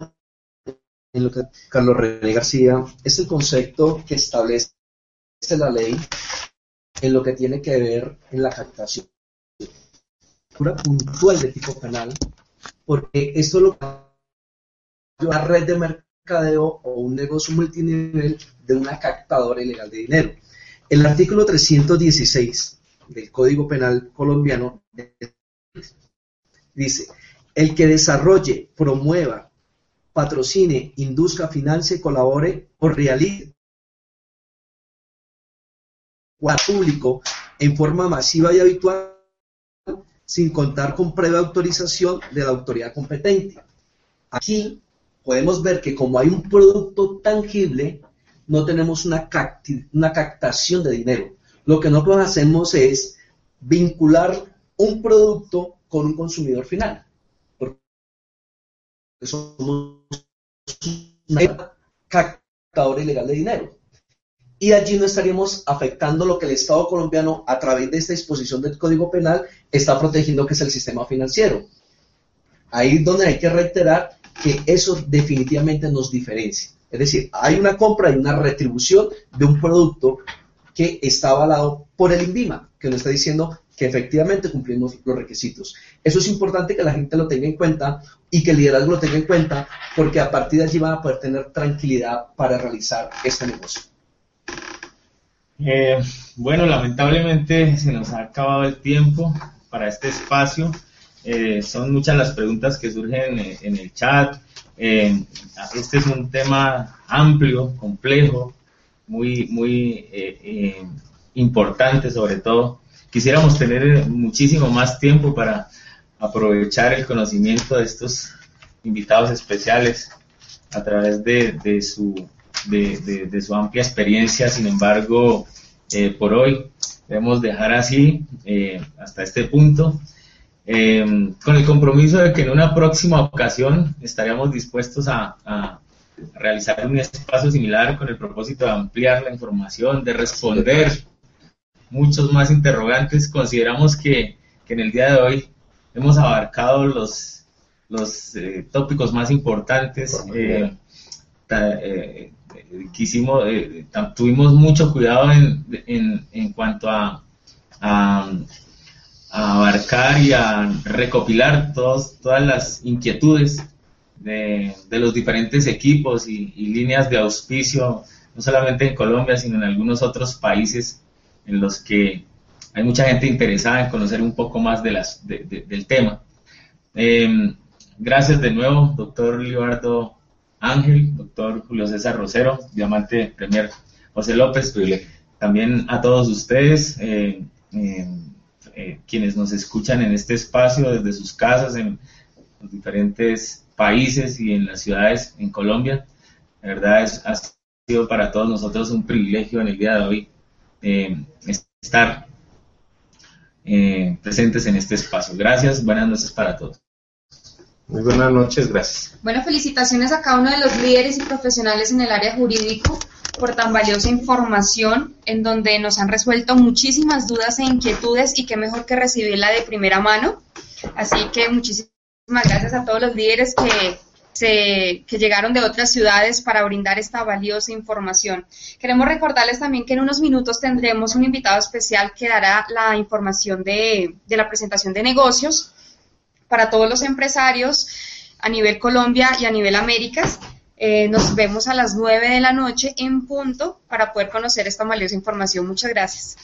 en lo que Carlos René García es el concepto que establece la ley en lo que tiene que ver en la captación puntual de tipo penal porque esto lo una red de mercadeo o un negocio multinivel de una captadora ilegal de dinero. El artículo 316 del Código Penal colombiano dice, el que desarrolle, promueva, patrocine, induzca, financie, colabore o realice público en forma masiva y habitual sin contar con previa autorización de la autoridad competente. Aquí podemos ver que como hay un producto tangible, no tenemos una, una captación de dinero. Lo que nosotros hacemos es vincular un producto con un consumidor final. Porque somos una captadora ilegal de dinero. Y allí no estaríamos afectando lo que el Estado colombiano, a través de esta disposición del Código Penal, está protegiendo, que es el sistema financiero. Ahí es donde hay que reiterar que eso definitivamente nos diferencia. Es decir, hay una compra y una retribución de un producto que está avalado por el INVIMA, que nos está diciendo que efectivamente cumplimos los requisitos. Eso es importante que la gente lo tenga en cuenta y que el liderazgo lo tenga en cuenta, porque a partir de allí van a poder tener tranquilidad para realizar este negocio. Eh, bueno, lamentablemente se nos ha acabado el tiempo para este espacio. Eh, son muchas las preguntas que surgen en, el chat. Eh, este es un tema amplio, complejo, muy, muy eh, importante sobre todo. Quisiéramos tener muchísimo más tiempo para aprovechar el conocimiento de estos invitados especiales a través de, su, de, su amplia experiencia. Sin embargo, eh, por hoy debemos dejar así hasta este punto. con el compromiso de que en una próxima ocasión estaríamos dispuestos a realizar un espacio similar con el propósito de ampliar la información, de responder muchos más interrogantes. Consideramos que, en el día de hoy hemos abarcado los, los eh, tópicos más importantes. Eh, eh, quisimos, tuvimos mucho cuidado en, en, en cuanto a, abarcar y a recopilar todos, todas las inquietudes de, de los diferentes equipos y, líneas de auspicio no solamente en Colombia, sino en algunos otros países en los que hay mucha gente interesada en conocer un poco más de las, del tema. Em, gracias de nuevo, doctor Leonardo Ángel, doctor Julio César Rosero, diamante Premier José López, también a todos ustedes, eh, em, eh, quienes nos escuchan en este espacio desde sus casas, en los diferentes países y en las ciudades en Colombia. La verdad es, sido para todos nosotros un privilegio en el día de hoy eh, estar eh, presentes en este espacio. Gracias, buenas noches para todos. Muy buenas noches, gracias. Bueno, felicitaciones a cada uno de los líderes y profesionales en el área jurídico por tan valiosa información en donde nos han resuelto muchísimas dudas e inquietudes y qué mejor que recibirla de primera mano. Así que muchísimas gracias a todos los líderes que que llegaron de otras ciudades para brindar esta valiosa información. Queremos recordarles también que en unos minutos tendremos un invitado especial que dará la información de, la presentación de negocios para todos los empresarios a nivel Colombia y a nivel Américas. Eh, nos vemos a las 9 de la noche en punto para poder conocer esta valiosa información. Muchas gracias.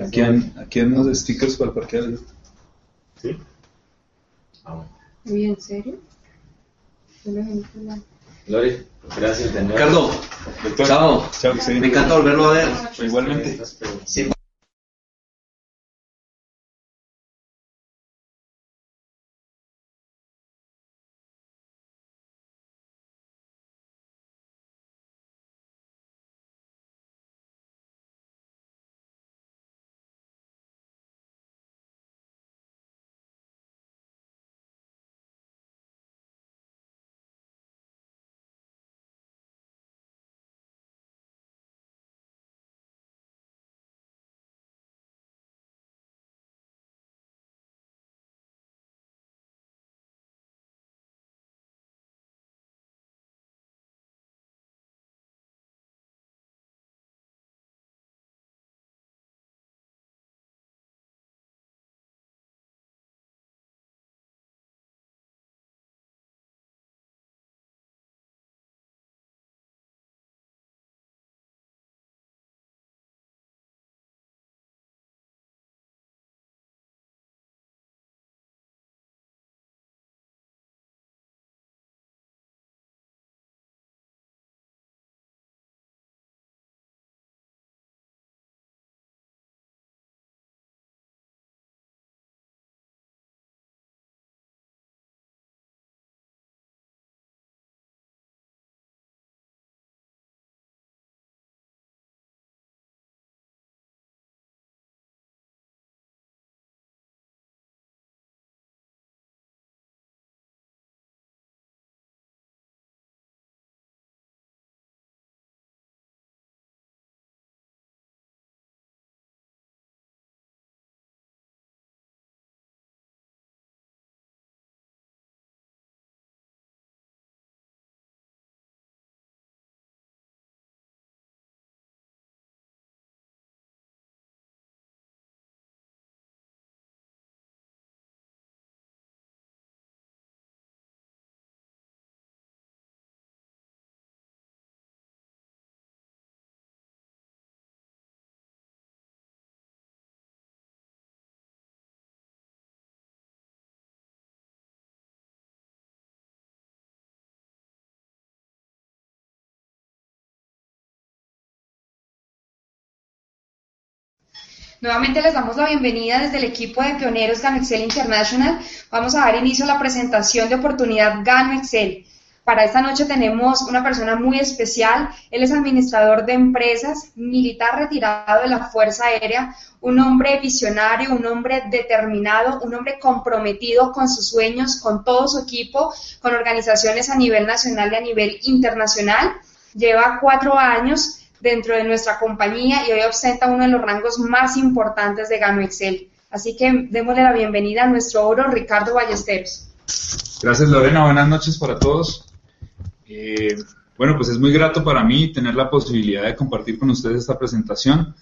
Aquí hay, aquí hay unos stickers para el parque. ¿Sí? Ah, bueno. Uy, ¿en serio? Lore, gracias de nuevo. Ricardo, Doctor, chao. chao, se Me encanta volverlo a ver. Igualmente. Estas Nuevamente les damos la bienvenida desde el equipo de pioneros Gano Excel International. Vamos a dar inicio a la presentación de oportunidad Gano Excel. Para esta noche tenemos una persona muy especial. Él es administrador de empresas, militar retirado de la Fuerza Aérea, un hombre visionario, un hombre determinado, un hombre comprometido con sus sueños, con todo su equipo, con organizaciones a nivel nacional y a nivel internacional. Lleva cuatro años dentro de nuestra compañía y hoy ostenta uno de los rangos más importantes de Gano Excel. Así que démosle la bienvenida a nuestro oro Ricardo Ballesteros. Gracias Lorena, buenas noches para todos. Eh, bueno, pues es muy grato para mí tener la posibilidad de compartir con ustedes esta presentación.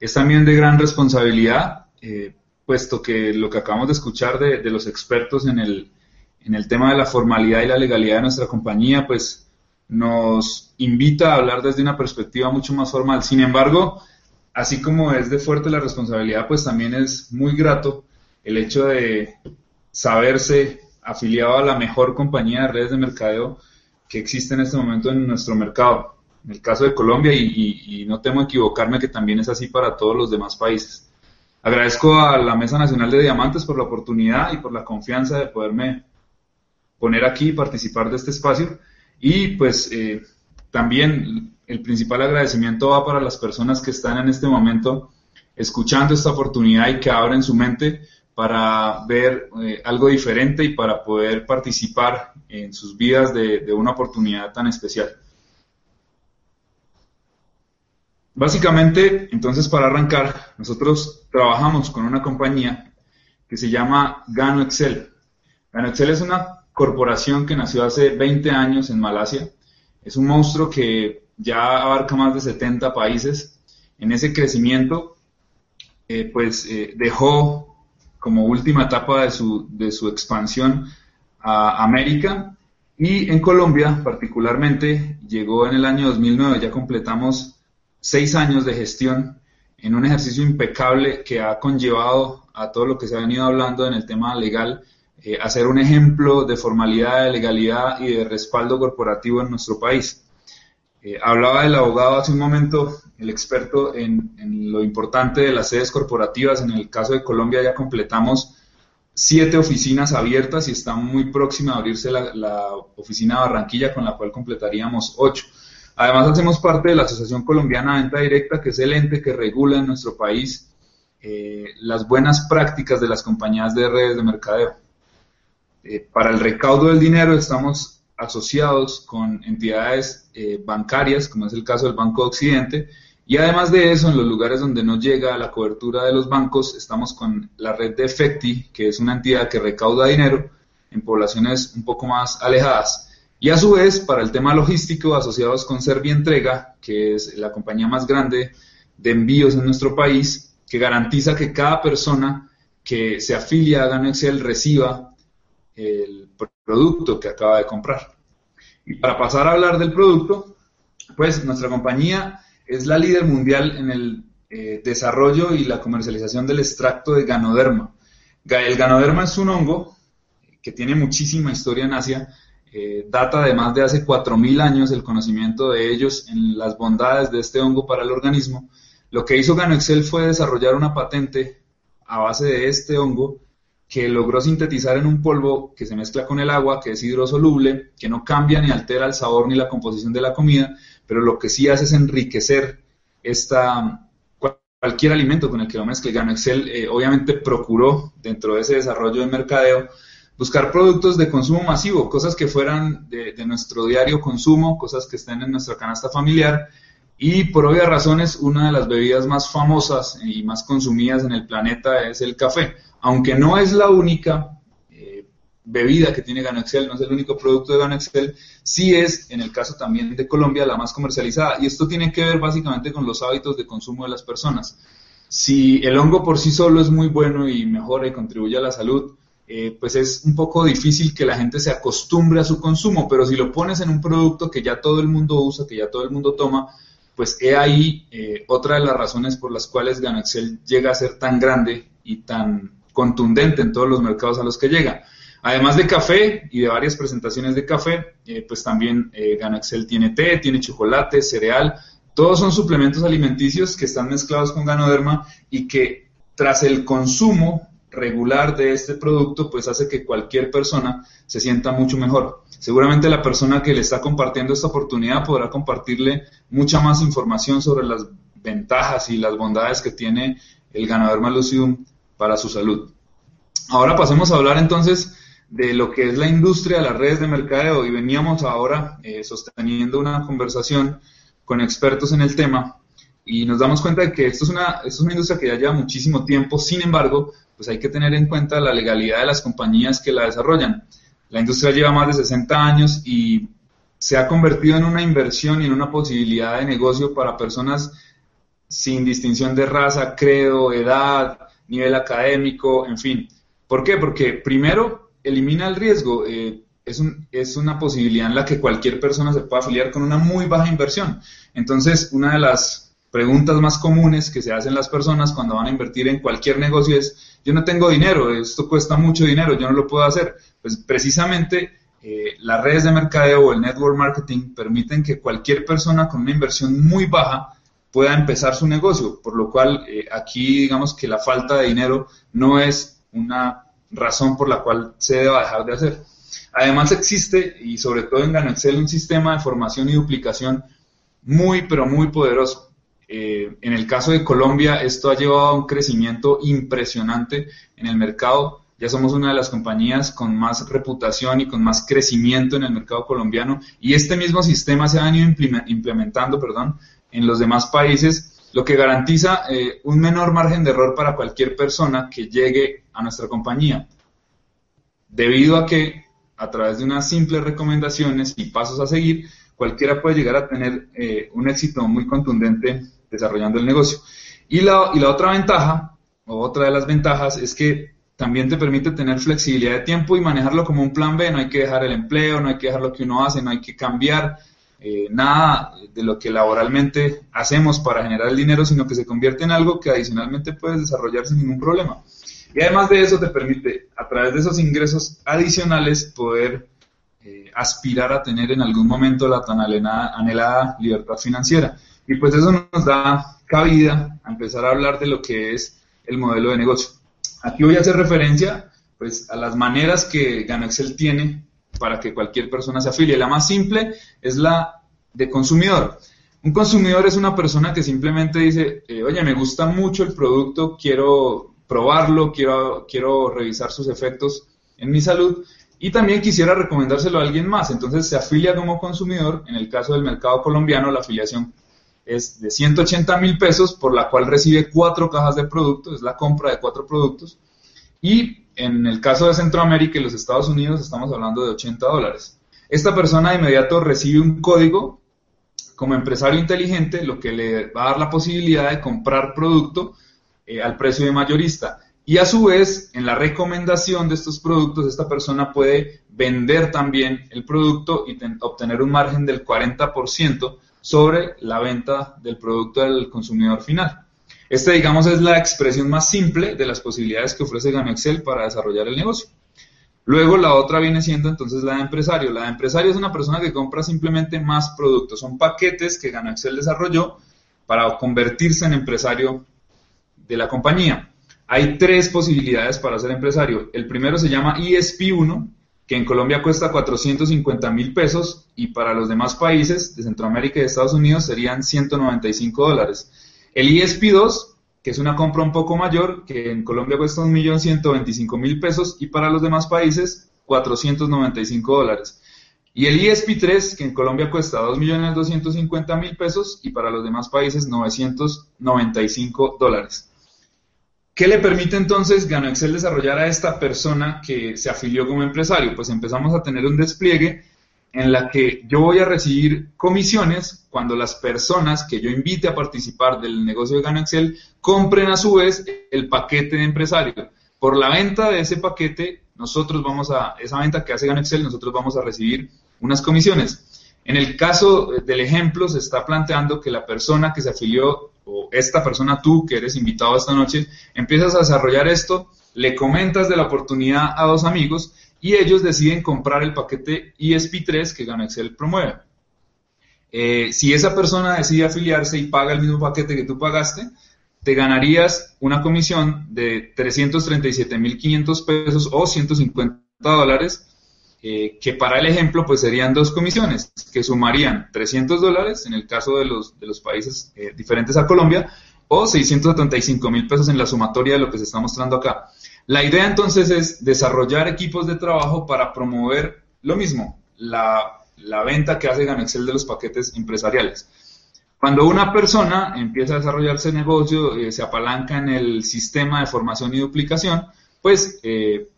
Es también de gran responsabilidad, eh, puesto que lo que acabamos de escuchar de, de los expertos en el, en el tema de la formalidad y la legalidad de nuestra compañía, pues nos invita a hablar desde una perspectiva mucho más formal. Sin embargo, así como es de fuerte la responsabilidad, pues también es muy grato el hecho de saberse afiliado a la mejor compañía de redes de mercadeo que existe en este momento en nuestro mercado. En el caso de Colombia, y, y, no temo equivocarme que también es así para todos los demás países. Agradezco a la Mesa Nacional de Diamantes por la oportunidad y por la confianza de poderme poner aquí y participar de este espacio. Y pues eh, también el principal agradecimiento va para las personas que están en este momento escuchando esta oportunidad y que abren su mente para ver eh, algo diferente y para poder participar en sus vidas de, de una oportunidad tan especial. Básicamente, entonces para arrancar, nosotros trabajamos con una compañía que se llama Gano Excel. Gano Excel es una corporación que nació hace 20 años en Malasia. Es un monstruo que ya abarca más de 70 países. En ese crecimiento, eh, pues eh, dejó como última etapa de su, de su expansión a América y en Colombia particularmente llegó en el año 2009, ya completamos seis años de gestión en un ejercicio impecable que ha conllevado a todo lo que se ha venido hablando en el tema legal, eh, a ser un ejemplo de formalidad, de legalidad y de respaldo corporativo en nuestro país. Eh, hablaba el abogado hace un momento, el experto en, lo importante de las sedes corporativas. En el caso de Colombia ya completamos siete oficinas abiertas y está muy próxima a abrirse la, la oficina de Barranquilla con la cual completaríamos ocho. Además hacemos parte de la Asociación Colombiana de Venta Directa, que es el ente que regula en nuestro país eh, las buenas prácticas de las compañías de redes de mercadeo. Eh, para el recaudo del dinero estamos asociados con entidades eh, bancarias, como es el caso del Banco de Occidente, y además de eso, en los lugares donde no llega la cobertura de los bancos, estamos con la red de Efecti, que es una entidad que recauda dinero en poblaciones un poco más alejadas. Y a su vez, para el tema logístico, asociados con Servientrega, que es la compañía más grande de envíos en nuestro país, que garantiza que cada persona que se afilia a Gano Excel reciba el producto que acaba de comprar. Y para pasar a hablar del producto, pues nuestra compañía es la líder mundial en el eh, desarrollo y la comercialización del extracto de ganoderma. El ganoderma es un hongo que tiene muchísima historia en Asia, eh, data de más de hace 4.000 años el conocimiento de ellos en las bondades de este hongo para el organismo. Lo que hizo GanoExcel fue desarrollar una patente a base de este hongo que logró sintetizar en un polvo que se mezcla con el agua, que es hidrosoluble, que no cambia ni altera el sabor ni la composición de la comida, pero lo que sí hace es enriquecer esta, cualquier alimento con el que lo mezcle. Gano Excel eh, obviamente procuró dentro de ese desarrollo de mercadeo buscar productos de consumo masivo, cosas que fueran de, de, nuestro diario consumo, cosas que estén en nuestra canasta familiar. Y por obvias razones, una de las bebidas más famosas y más consumidas en el planeta es el café. Aunque no es la única, bebida que tiene Excel, no es el único producto de Excel, sí es, en el caso también de Colombia, la más comercializada. Y esto tiene que ver básicamente con los hábitos de consumo de las personas. Si el hongo por sí solo es muy bueno y mejora y contribuye a la salud, eh, pues es un poco difícil que la gente se acostumbre a su consumo, pero si lo pones en un producto que ya todo el mundo usa, que ya todo el mundo toma, pues he ahí eh, otra de las razones por las cuales Excel llega a ser tan grande y tan contundente en todos los mercados a los que llega. Además de café y de varias presentaciones de café, eh, pues también eh, Excel tiene té, tiene chocolate, cereal. Todos son suplementos alimenticios que están mezclados con Ganoderma y que tras el consumo regular de este producto, pues hace que cualquier persona se sienta mucho mejor. Seguramente la persona que le está compartiendo esta oportunidad podrá compartirle mucha más información sobre las ventajas y las bondades que tiene el Ganoderma Lucidum para su salud. Ahora pasemos a hablar entonces de lo que es la industria de las redes de mercadeo y veníamos ahora eh, sosteniendo una conversación con expertos en el tema y nos damos cuenta de que esto es, una, esto es una industria que ya lleva muchísimo tiempo, sin embargo, pues hay que tener en cuenta la legalidad de las compañías que la desarrollan. La industria lleva más de 60 años y se ha convertido en una inversión y en una posibilidad de negocio para personas sin distinción de raza, credo, edad, nivel académico, en fin. ¿Por qué? Porque primero elimina el riesgo. Eh, es, un, es, una posibilidad en la que cualquier persona se pueda afiliar con una muy baja inversión. Entonces, una de las preguntas más comunes que se hacen las personas cuando van a invertir en cualquier negocio es, yo no tengo dinero, esto cuesta mucho dinero, yo no lo puedo hacer. Pues precisamente eh, las redes de mercadeo o el network marketing permiten que cualquier persona con una inversión muy baja pueda empezar su negocio, por lo cual eh, aquí digamos que la falta de dinero no es una razón por la cual se deba dejar de hacer. Además existe, y sobre todo en Excel, un sistema de formación y duplicación muy, pero muy poderoso. Eh, en el caso de Colombia, esto ha llevado a un crecimiento impresionante en el mercado. Ya somos una de las compañías con más reputación y con más crecimiento en el mercado colombiano. Y este mismo sistema se ha venido implementando perdón, en los demás países lo que garantiza eh, un menor margen de error para cualquier persona que llegue a nuestra compañía, debido a que a través de unas simples recomendaciones y pasos a seguir, cualquiera puede llegar a tener eh, un éxito muy contundente desarrollando el negocio. Y la, y la otra ventaja, o otra de las ventajas, es que también te permite tener flexibilidad de tiempo y manejarlo como un plan B, no hay que dejar el empleo, no hay que dejar lo que uno hace, no hay que cambiar eh, nada de lo que laboralmente hacemos para generar el dinero, sino que se convierte en algo que adicionalmente puedes desarrollar sin ningún problema. Y además de eso te permite, a través de esos ingresos adicionales, poder eh, aspirar a tener en algún momento la tan anhelada libertad financiera. Y pues eso nos da cabida a empezar a hablar de lo que es el modelo de negocio. Aquí voy a hacer referencia pues, a las maneras que GanoExcel tiene para que cualquier persona se afilie. La más simple es la de consumidor. Un consumidor es una persona que simplemente dice, eh, oye, me gusta mucho el producto, quiero probarlo, quiero, quiero revisar sus efectos en mi salud y también quisiera recomendárselo a alguien más. Entonces se afilia como consumidor. En el caso del mercado colombiano, la afiliación es de 180 mil pesos, por la cual recibe cuatro cajas de productos, es la compra de cuatro productos. Y en el caso de Centroamérica y los Estados Unidos estamos hablando de 80 dólares. Esta persona de inmediato recibe un código como empresario inteligente, lo que le va a dar la posibilidad de comprar producto eh, al precio de mayorista. Y a su vez, en la recomendación de estos productos, esta persona puede vender también el producto y obtener un margen del 40% sobre la venta del producto al consumidor final. Este, digamos, es la expresión más simple de las posibilidades que ofrece GanoExcel para desarrollar el negocio. Luego la otra viene siendo entonces la de empresario. La de empresario es una persona que compra simplemente más productos. Son paquetes que GanoExcel desarrolló para convertirse en empresario de la compañía. Hay tres posibilidades para ser empresario. El primero se llama ESP1, que en Colombia cuesta 450 mil pesos y para los demás países de Centroamérica y Estados Unidos serían 195 dólares. El ESP2, que es una compra un poco mayor, que en Colombia cuesta 1.125.000 pesos y para los demás países 495 dólares. Y el ESP3, que en Colombia cuesta 2.250.000 pesos y para los demás países 995 dólares. ¿Qué le permite entonces GanoExcel desarrollar a esta persona que se afilió como empresario? Pues empezamos a tener un despliegue en la que yo voy a recibir comisiones cuando las personas que yo invite a participar del negocio de GanoExcel compren a su vez el paquete de empresario. Por la venta de ese paquete, nosotros vamos a, esa venta que hace GanoExcel, nosotros vamos a recibir unas comisiones. En el caso del ejemplo, se está planteando que la persona que se afilió, o esta persona tú que eres invitado esta noche, empiezas a desarrollar esto, le comentas de la oportunidad a dos amigos y ellos deciden comprar el paquete ESP3 que GanoExcel promueve. Eh, si esa persona decide afiliarse y paga el mismo paquete que tú pagaste, te ganarías una comisión de 337.500 pesos o 150 dólares, eh, que para el ejemplo pues serían dos comisiones, que sumarían 300 dólares en el caso de los, de los países eh, diferentes a Colombia o 675 mil pesos en la sumatoria de lo que se está mostrando acá. La idea entonces es desarrollar equipos de trabajo para promover lo mismo, la, venta que hace GanoExcel de los paquetes empresariales. Cuando una persona empieza a desarrollarse negocio, eh, se apalanca en el sistema de formación y duplicación, pues eh,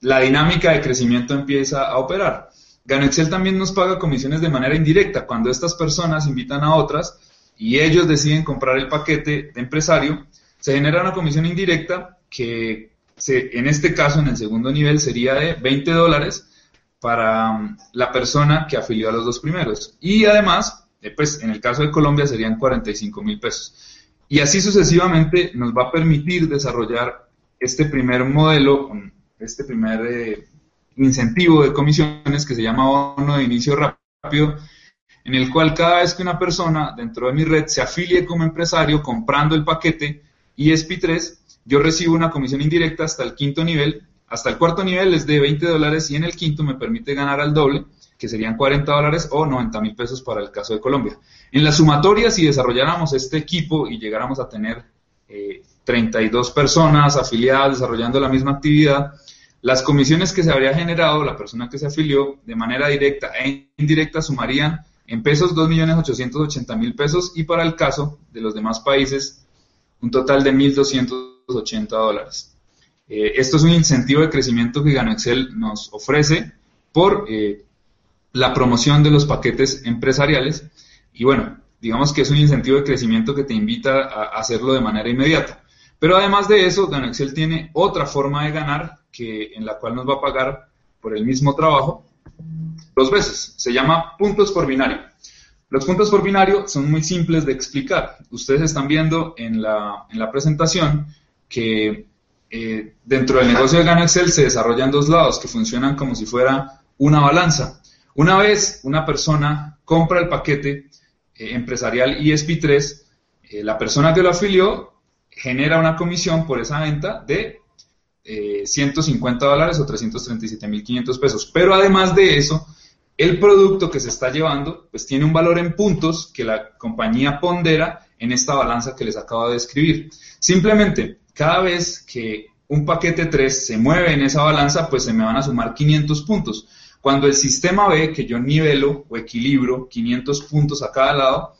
la dinámica de crecimiento empieza a operar. GanoExcel también nos paga comisiones de manera indirecta. Cuando estas personas invitan a otras y ellos deciden comprar el paquete de empresario, se genera una comisión indirecta que en este caso, en el segundo nivel, sería de 20 dólares para um, la persona que afilió a los dos primeros. Y además, eh, pues en el caso de Colombia serían 45 mil pesos. Y así sucesivamente nos va a permitir desarrollar este primer modelo, este primer eh, incentivo de comisiones que se llama bono de inicio rápido, en el cual cada vez que una persona dentro de mi red se afilie como empresario comprando el paquete ESP3, yo recibo una comisión indirecta hasta el quinto nivel, hasta el cuarto nivel es de 20 dólares y en el quinto me permite ganar al doble, que serían 40 dólares o 90 mil pesos para el caso de Colombia. En la sumatoria, si desarrolláramos este equipo y llegáramos a tener 32 eh, personas afiliadas desarrollando la misma actividad, las comisiones que se habría generado la persona que se afilió de manera directa e indirecta sumarían en pesos 2.880.000 pesos y para el caso de los demás países un total de 1.200 80 dólares. Eh, esto es un incentivo de crecimiento que GanoExcel nos ofrece por eh, la promoción de los paquetes empresariales y bueno, digamos que es un incentivo de crecimiento que te invita a hacerlo de manera inmediata. Pero además de eso, GanoExcel tiene otra forma de ganar que, en la cual nos va a pagar por el mismo trabajo dos veces. Se llama puntos por binario. Los puntos por binario son muy simples de explicar. Ustedes están viendo en la, en la presentación que eh, dentro del negocio de Gano Excel se desarrollan dos lados que funcionan como si fuera una balanza. Una vez una persona compra el paquete eh, empresarial ESP3, eh, la persona que lo afilió genera una comisión por esa venta de 150 dólares o 337.500 pesos. Pero además de eso, el producto que se está llevando pues tiene un valor en puntos que la compañía pondera en esta balanza que les acabo de describir. Simplemente, cada vez que un paquete 3 se mueve en esa balanza, pues se me van a sumar 500 puntos. Cuando el sistema ve que yo nivelo o equilibro 500 puntos a cada lado,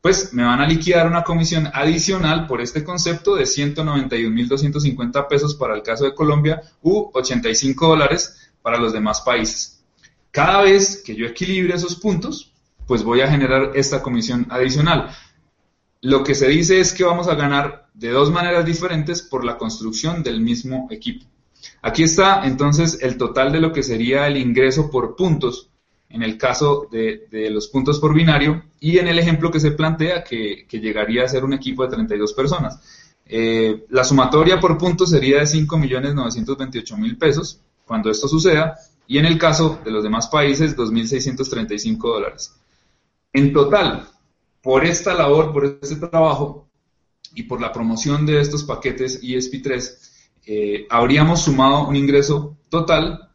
pues me van a liquidar una comisión adicional por este concepto de 191.250 pesos para el caso de Colombia u 85 dólares para los demás países. Cada vez que yo equilibre esos puntos, pues voy a generar esta comisión adicional. Lo que se dice es que vamos a ganar de dos maneras diferentes por la construcción del mismo equipo. Aquí está entonces el total de lo que sería el ingreso por puntos en el caso de, los puntos por binario y en el ejemplo que se plantea que, llegaría a ser un equipo de 32 personas. Eh, la sumatoria por puntos sería de 5.928.000 pesos cuando esto suceda y en el caso de los demás países 2.635 dólares. En total, por esta labor, por este trabajo y por la promoción de estos paquetes ESP3, eh, habríamos sumado un ingreso total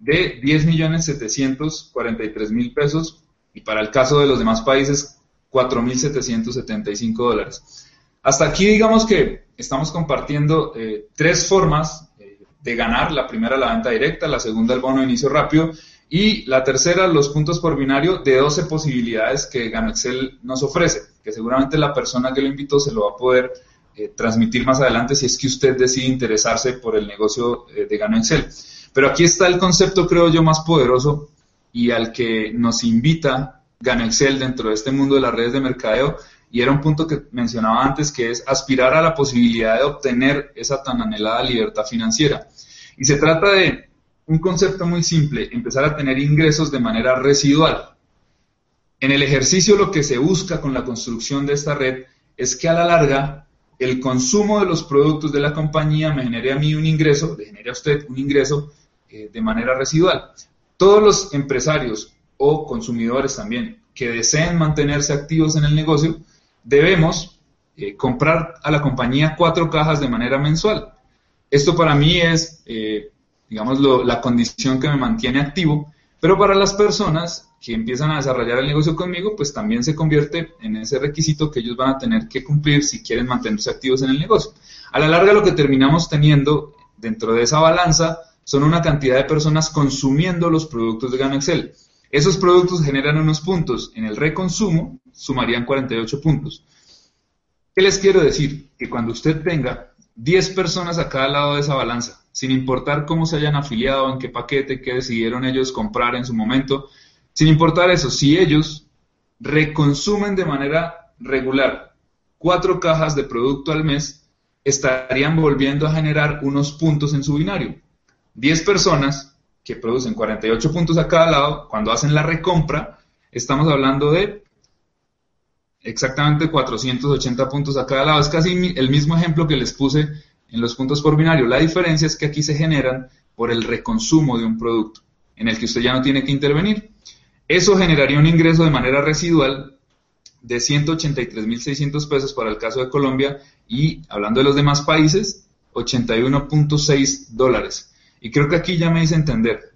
de 10.743.000 pesos y para el caso de los demás países 4.775 dólares. Hasta aquí digamos que estamos compartiendo eh, tres formas eh, de ganar. La primera la venta directa, la segunda el bono de inicio rápido y la tercera, los puntos por binario de 12 posibilidades que Excel nos ofrece, que seguramente la persona que lo invitó se lo va a poder eh, transmitir más adelante si es que usted decide interesarse por el negocio eh, de Gano Excel. Pero aquí está el concepto, creo yo, más poderoso y al que nos invita Gano Excel dentro de este mundo de las redes de mercadeo. Y era un punto que mencionaba antes, que es aspirar a la posibilidad de obtener esa tan anhelada libertad financiera. Y se trata de un concepto muy simple, empezar a tener ingresos de manera residual. En el ejercicio lo que se busca con la construcción de esta red es que a la larga el consumo de los productos de la compañía me genere a mí un ingreso, le genere a usted un ingreso eh, de manera residual. Todos los empresarios o consumidores también que deseen mantenerse activos en el negocio, debemos eh, comprar a la compañía cuatro cajas de manera mensual. Esto para mí es eh, digamos, la condición que me mantiene activo, pero para las personas que empiezan a desarrollar el negocio conmigo, pues también se convierte en ese requisito que ellos van a tener que cumplir si quieren mantenerse activos en el negocio. A la larga lo que terminamos teniendo dentro de esa balanza son una cantidad de personas consumiendo los productos de Gano Excel. Esos productos generan unos puntos. En el reconsumo sumarían 48 puntos. ¿Qué les quiero decir? Que cuando usted tenga 10 personas a cada lado de esa balanza, sin importar cómo se hayan afiliado, en qué paquete, qué decidieron ellos comprar en su momento, sin importar eso, si ellos reconsumen de manera regular cuatro cajas de producto al mes, estarían volviendo a generar unos puntos en su binario. 10 personas que producen 48 puntos a cada lado, cuando hacen la recompra, estamos hablando de exactamente 480 puntos a cada lado. Es casi el mismo ejemplo que les puse en los puntos por binario. La diferencia es que aquí se generan por el reconsumo de un producto, en el que usted ya no tiene que intervenir. Eso generaría un ingreso de manera residual de 183.600 pesos para el caso de Colombia y, hablando de los demás países, 81.6 dólares. Y creo que aquí ya me hice entender.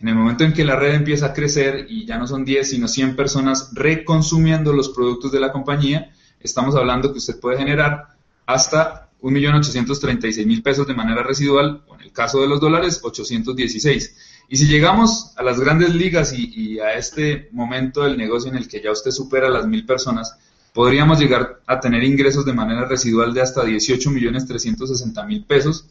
En el momento en que la red empieza a crecer y ya no son 10, sino 100 personas reconsumiendo los productos de la compañía, estamos hablando que usted puede generar hasta 1.836.000 pesos de manera residual, o en el caso de los dólares, 816. Y si llegamos a las grandes ligas y, a este momento del negocio en el que ya usted supera las mil personas, podríamos llegar a tener ingresos de manera residual de hasta 18.360.000 pesos,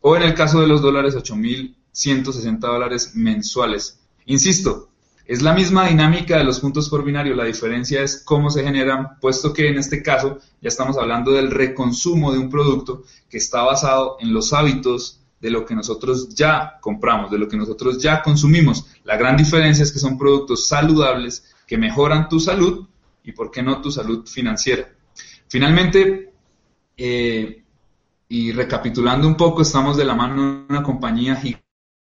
o en el caso de los dólares, 8.160 dólares mensuales. Insisto, es la misma dinámica de los puntos por binario, la diferencia es cómo se generan, puesto que en este caso ya estamos hablando del reconsumo de un producto que está basado en los hábitos de lo que nosotros ya compramos, de lo que nosotros ya consumimos. La gran diferencia es que son productos saludables, que mejoran tu salud y, por qué no, tu salud financiera. Finalmente, eh, y recapitulando un poco, estamos de la mano de una compañía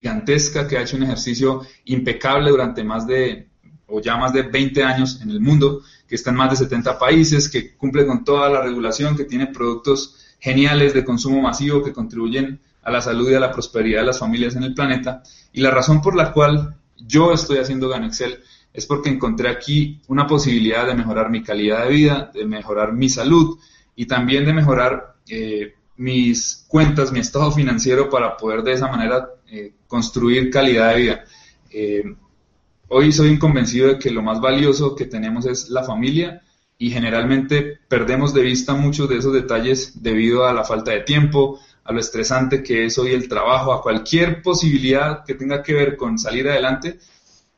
gigantesca que ha hecho un ejercicio impecable durante más de, o ya más de 20 años en el mundo, que está en más de 70 países, que cumple con toda la regulación, que tiene productos geniales de consumo masivo que contribuyen a la salud y a la prosperidad de las familias en el planeta. Y la razón por la cual yo estoy haciendo GanoExcel es porque encontré aquí una posibilidad de mejorar mi calidad de vida, de mejorar mi salud y también de mejorar eh, mis cuentas, mi estado financiero para poder de esa manera eh, construir calidad de vida. Eh, hoy soy convencido de que lo más valioso que tenemos es la familia y generalmente perdemos de vista muchos de esos detalles debido a la falta de tiempo, a lo estresante que es hoy el trabajo, a cualquier posibilidad que tenga que ver con salir adelante,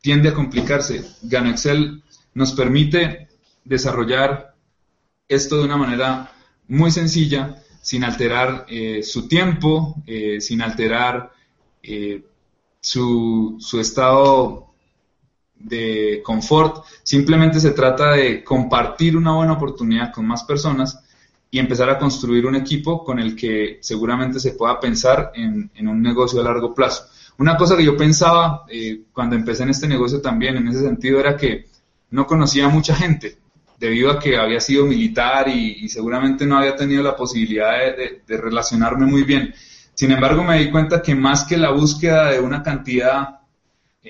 tiende a complicarse. Gano Excel nos permite desarrollar esto de una manera muy sencilla, sin alterar eh, su tiempo, eh, sin alterar eh, su, su estado de confort, simplemente se trata de compartir una buena oportunidad con más personas y empezar a construir un equipo con el que seguramente se pueda pensar en, un negocio a largo plazo. Una cosa que yo pensaba cuando empecé en este negocio también, en ese sentido, era que no conocía a mucha gente, debido a que había sido militar y, seguramente no había tenido la posibilidad de, relacionarme muy bien. Sin embargo, me di cuenta que más que la búsqueda de una cantidad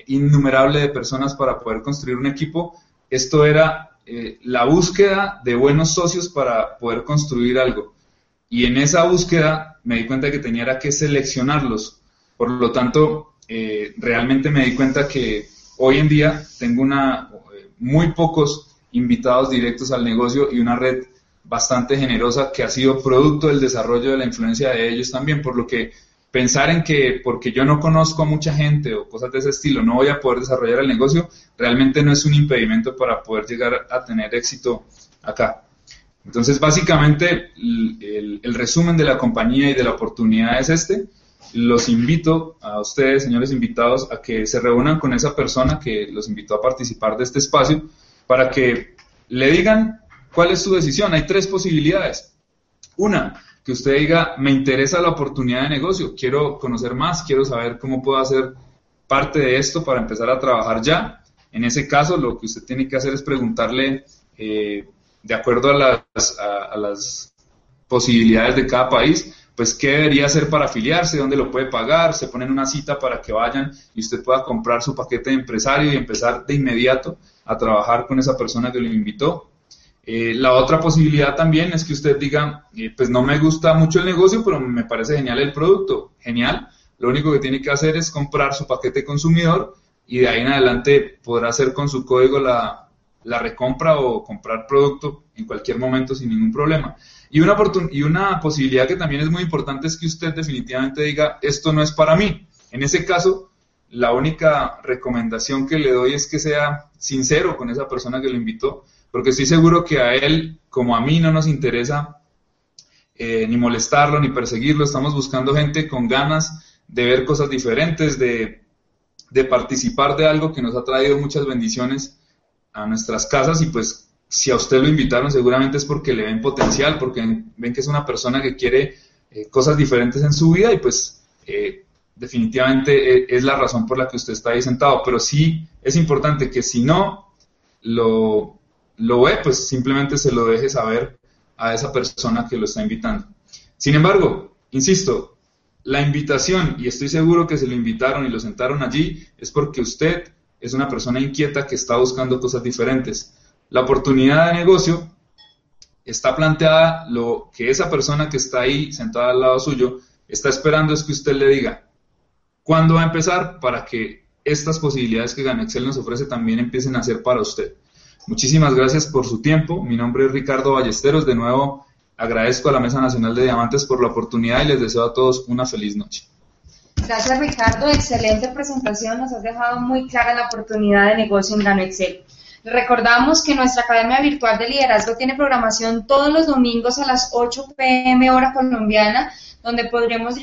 innumerable de personas para poder construir un equipo, esto era eh, la búsqueda de buenos socios para poder construir algo. Y en esa búsqueda me di cuenta que tenía que seleccionarlos. Por lo tanto, eh, realmente me di cuenta que hoy en día tengo una, eh, muy pocos invitados directos al negocio y una red bastante generosa que ha sido producto del desarrollo de la influencia de ellos también, por lo que pensar en que porque yo no conozco a mucha gente o cosas de ese estilo no voy a poder desarrollar el negocio, realmente no es un impedimento para poder llegar a tener éxito acá. Entonces, básicamente, el, resumen de la compañía y de la oportunidad es este. Los invito a ustedes, señores invitados, a que se reúnan con esa persona que los invitó a participar de este espacio para que le digan cuál es su decisión. Hay tres posibilidades. Una, que usted diga, me interesa la oportunidad de negocio, quiero conocer más, quiero saber cómo puedo hacer parte de esto para empezar a trabajar ya. En ese caso, lo que usted tiene que hacer es preguntarle, eh, de acuerdo a las, a, las posibilidades de cada país, pues qué debería hacer para afiliarse, dónde lo puede pagar, se ponen una cita para que vayan y usted pueda comprar su paquete de empresario y empezar de inmediato a trabajar con esa persona que lo invitó. Eh, la otra posibilidad también es que usted diga, eh, pues no me gusta mucho el negocio, pero me parece genial el producto. Genial. Lo único que tiene que hacer es comprar su paquete consumidor y de ahí en adelante podrá hacer con su código la, la recompra o comprar producto en cualquier momento sin ningún problema. Y una, y una posibilidad que también es muy importante es que usted definitivamente diga, esto no es para mí. En ese caso, la única recomendación que le doy es que sea sincero con esa persona que lo invitó porque estoy seguro que a él, como a mí, no nos interesa eh, ni molestarlo, ni perseguirlo, estamos buscando gente con ganas de ver cosas diferentes, de, participar de algo que nos ha traído muchas bendiciones a nuestras casas. Y pues si a usted lo invitaron seguramente es porque le ven potencial, porque ven que es una persona que quiere eh, cosas diferentes en su vida. Y pues eh, definitivamente es la razón por la que usted está ahí sentado. Pero sí es importante que si no lo, lo ve, pues simplemente se lo deje saber a esa persona que lo está invitando. Sin embargo, insisto, la invitación, y estoy seguro que se lo invitaron y lo sentaron allí, es porque usted es una persona inquieta que está buscando cosas diferentes. La oportunidad de negocio está planteada, lo que esa persona que está ahí sentada al lado suyo está esperando es que usted le diga cuándo va a empezar para que estas posibilidades que Ganexcel nos ofrece también empiecen a ser para usted. Muchísimas gracias por su tiempo. Mi nombre es Ricardo Ballesteros. De nuevo, agradezco a la Mesa Nacional de Diamantes por la oportunidad y les deseo a todos una feliz noche. Gracias Ricardo, excelente presentación, nos has dejado muy clara la oportunidad de negocio en Gano Excel. Recordamos que nuestra Academia Virtual de Liderazgo tiene programación todos los domingos a las 8 pm hora colombiana, donde podremos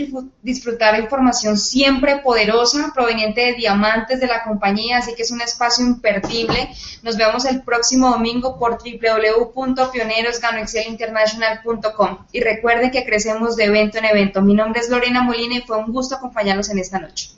disfrutar de información siempre poderosa, proveniente de diamantes de la compañía, así que es un espacio imperdible. Nos vemos el próximo domingo por www.pionerosganoexcelinternational.com y recuerden que crecemos de evento en evento. Mi nombre es Lorena Molina y fue un gusto acompañarlos en esta noche.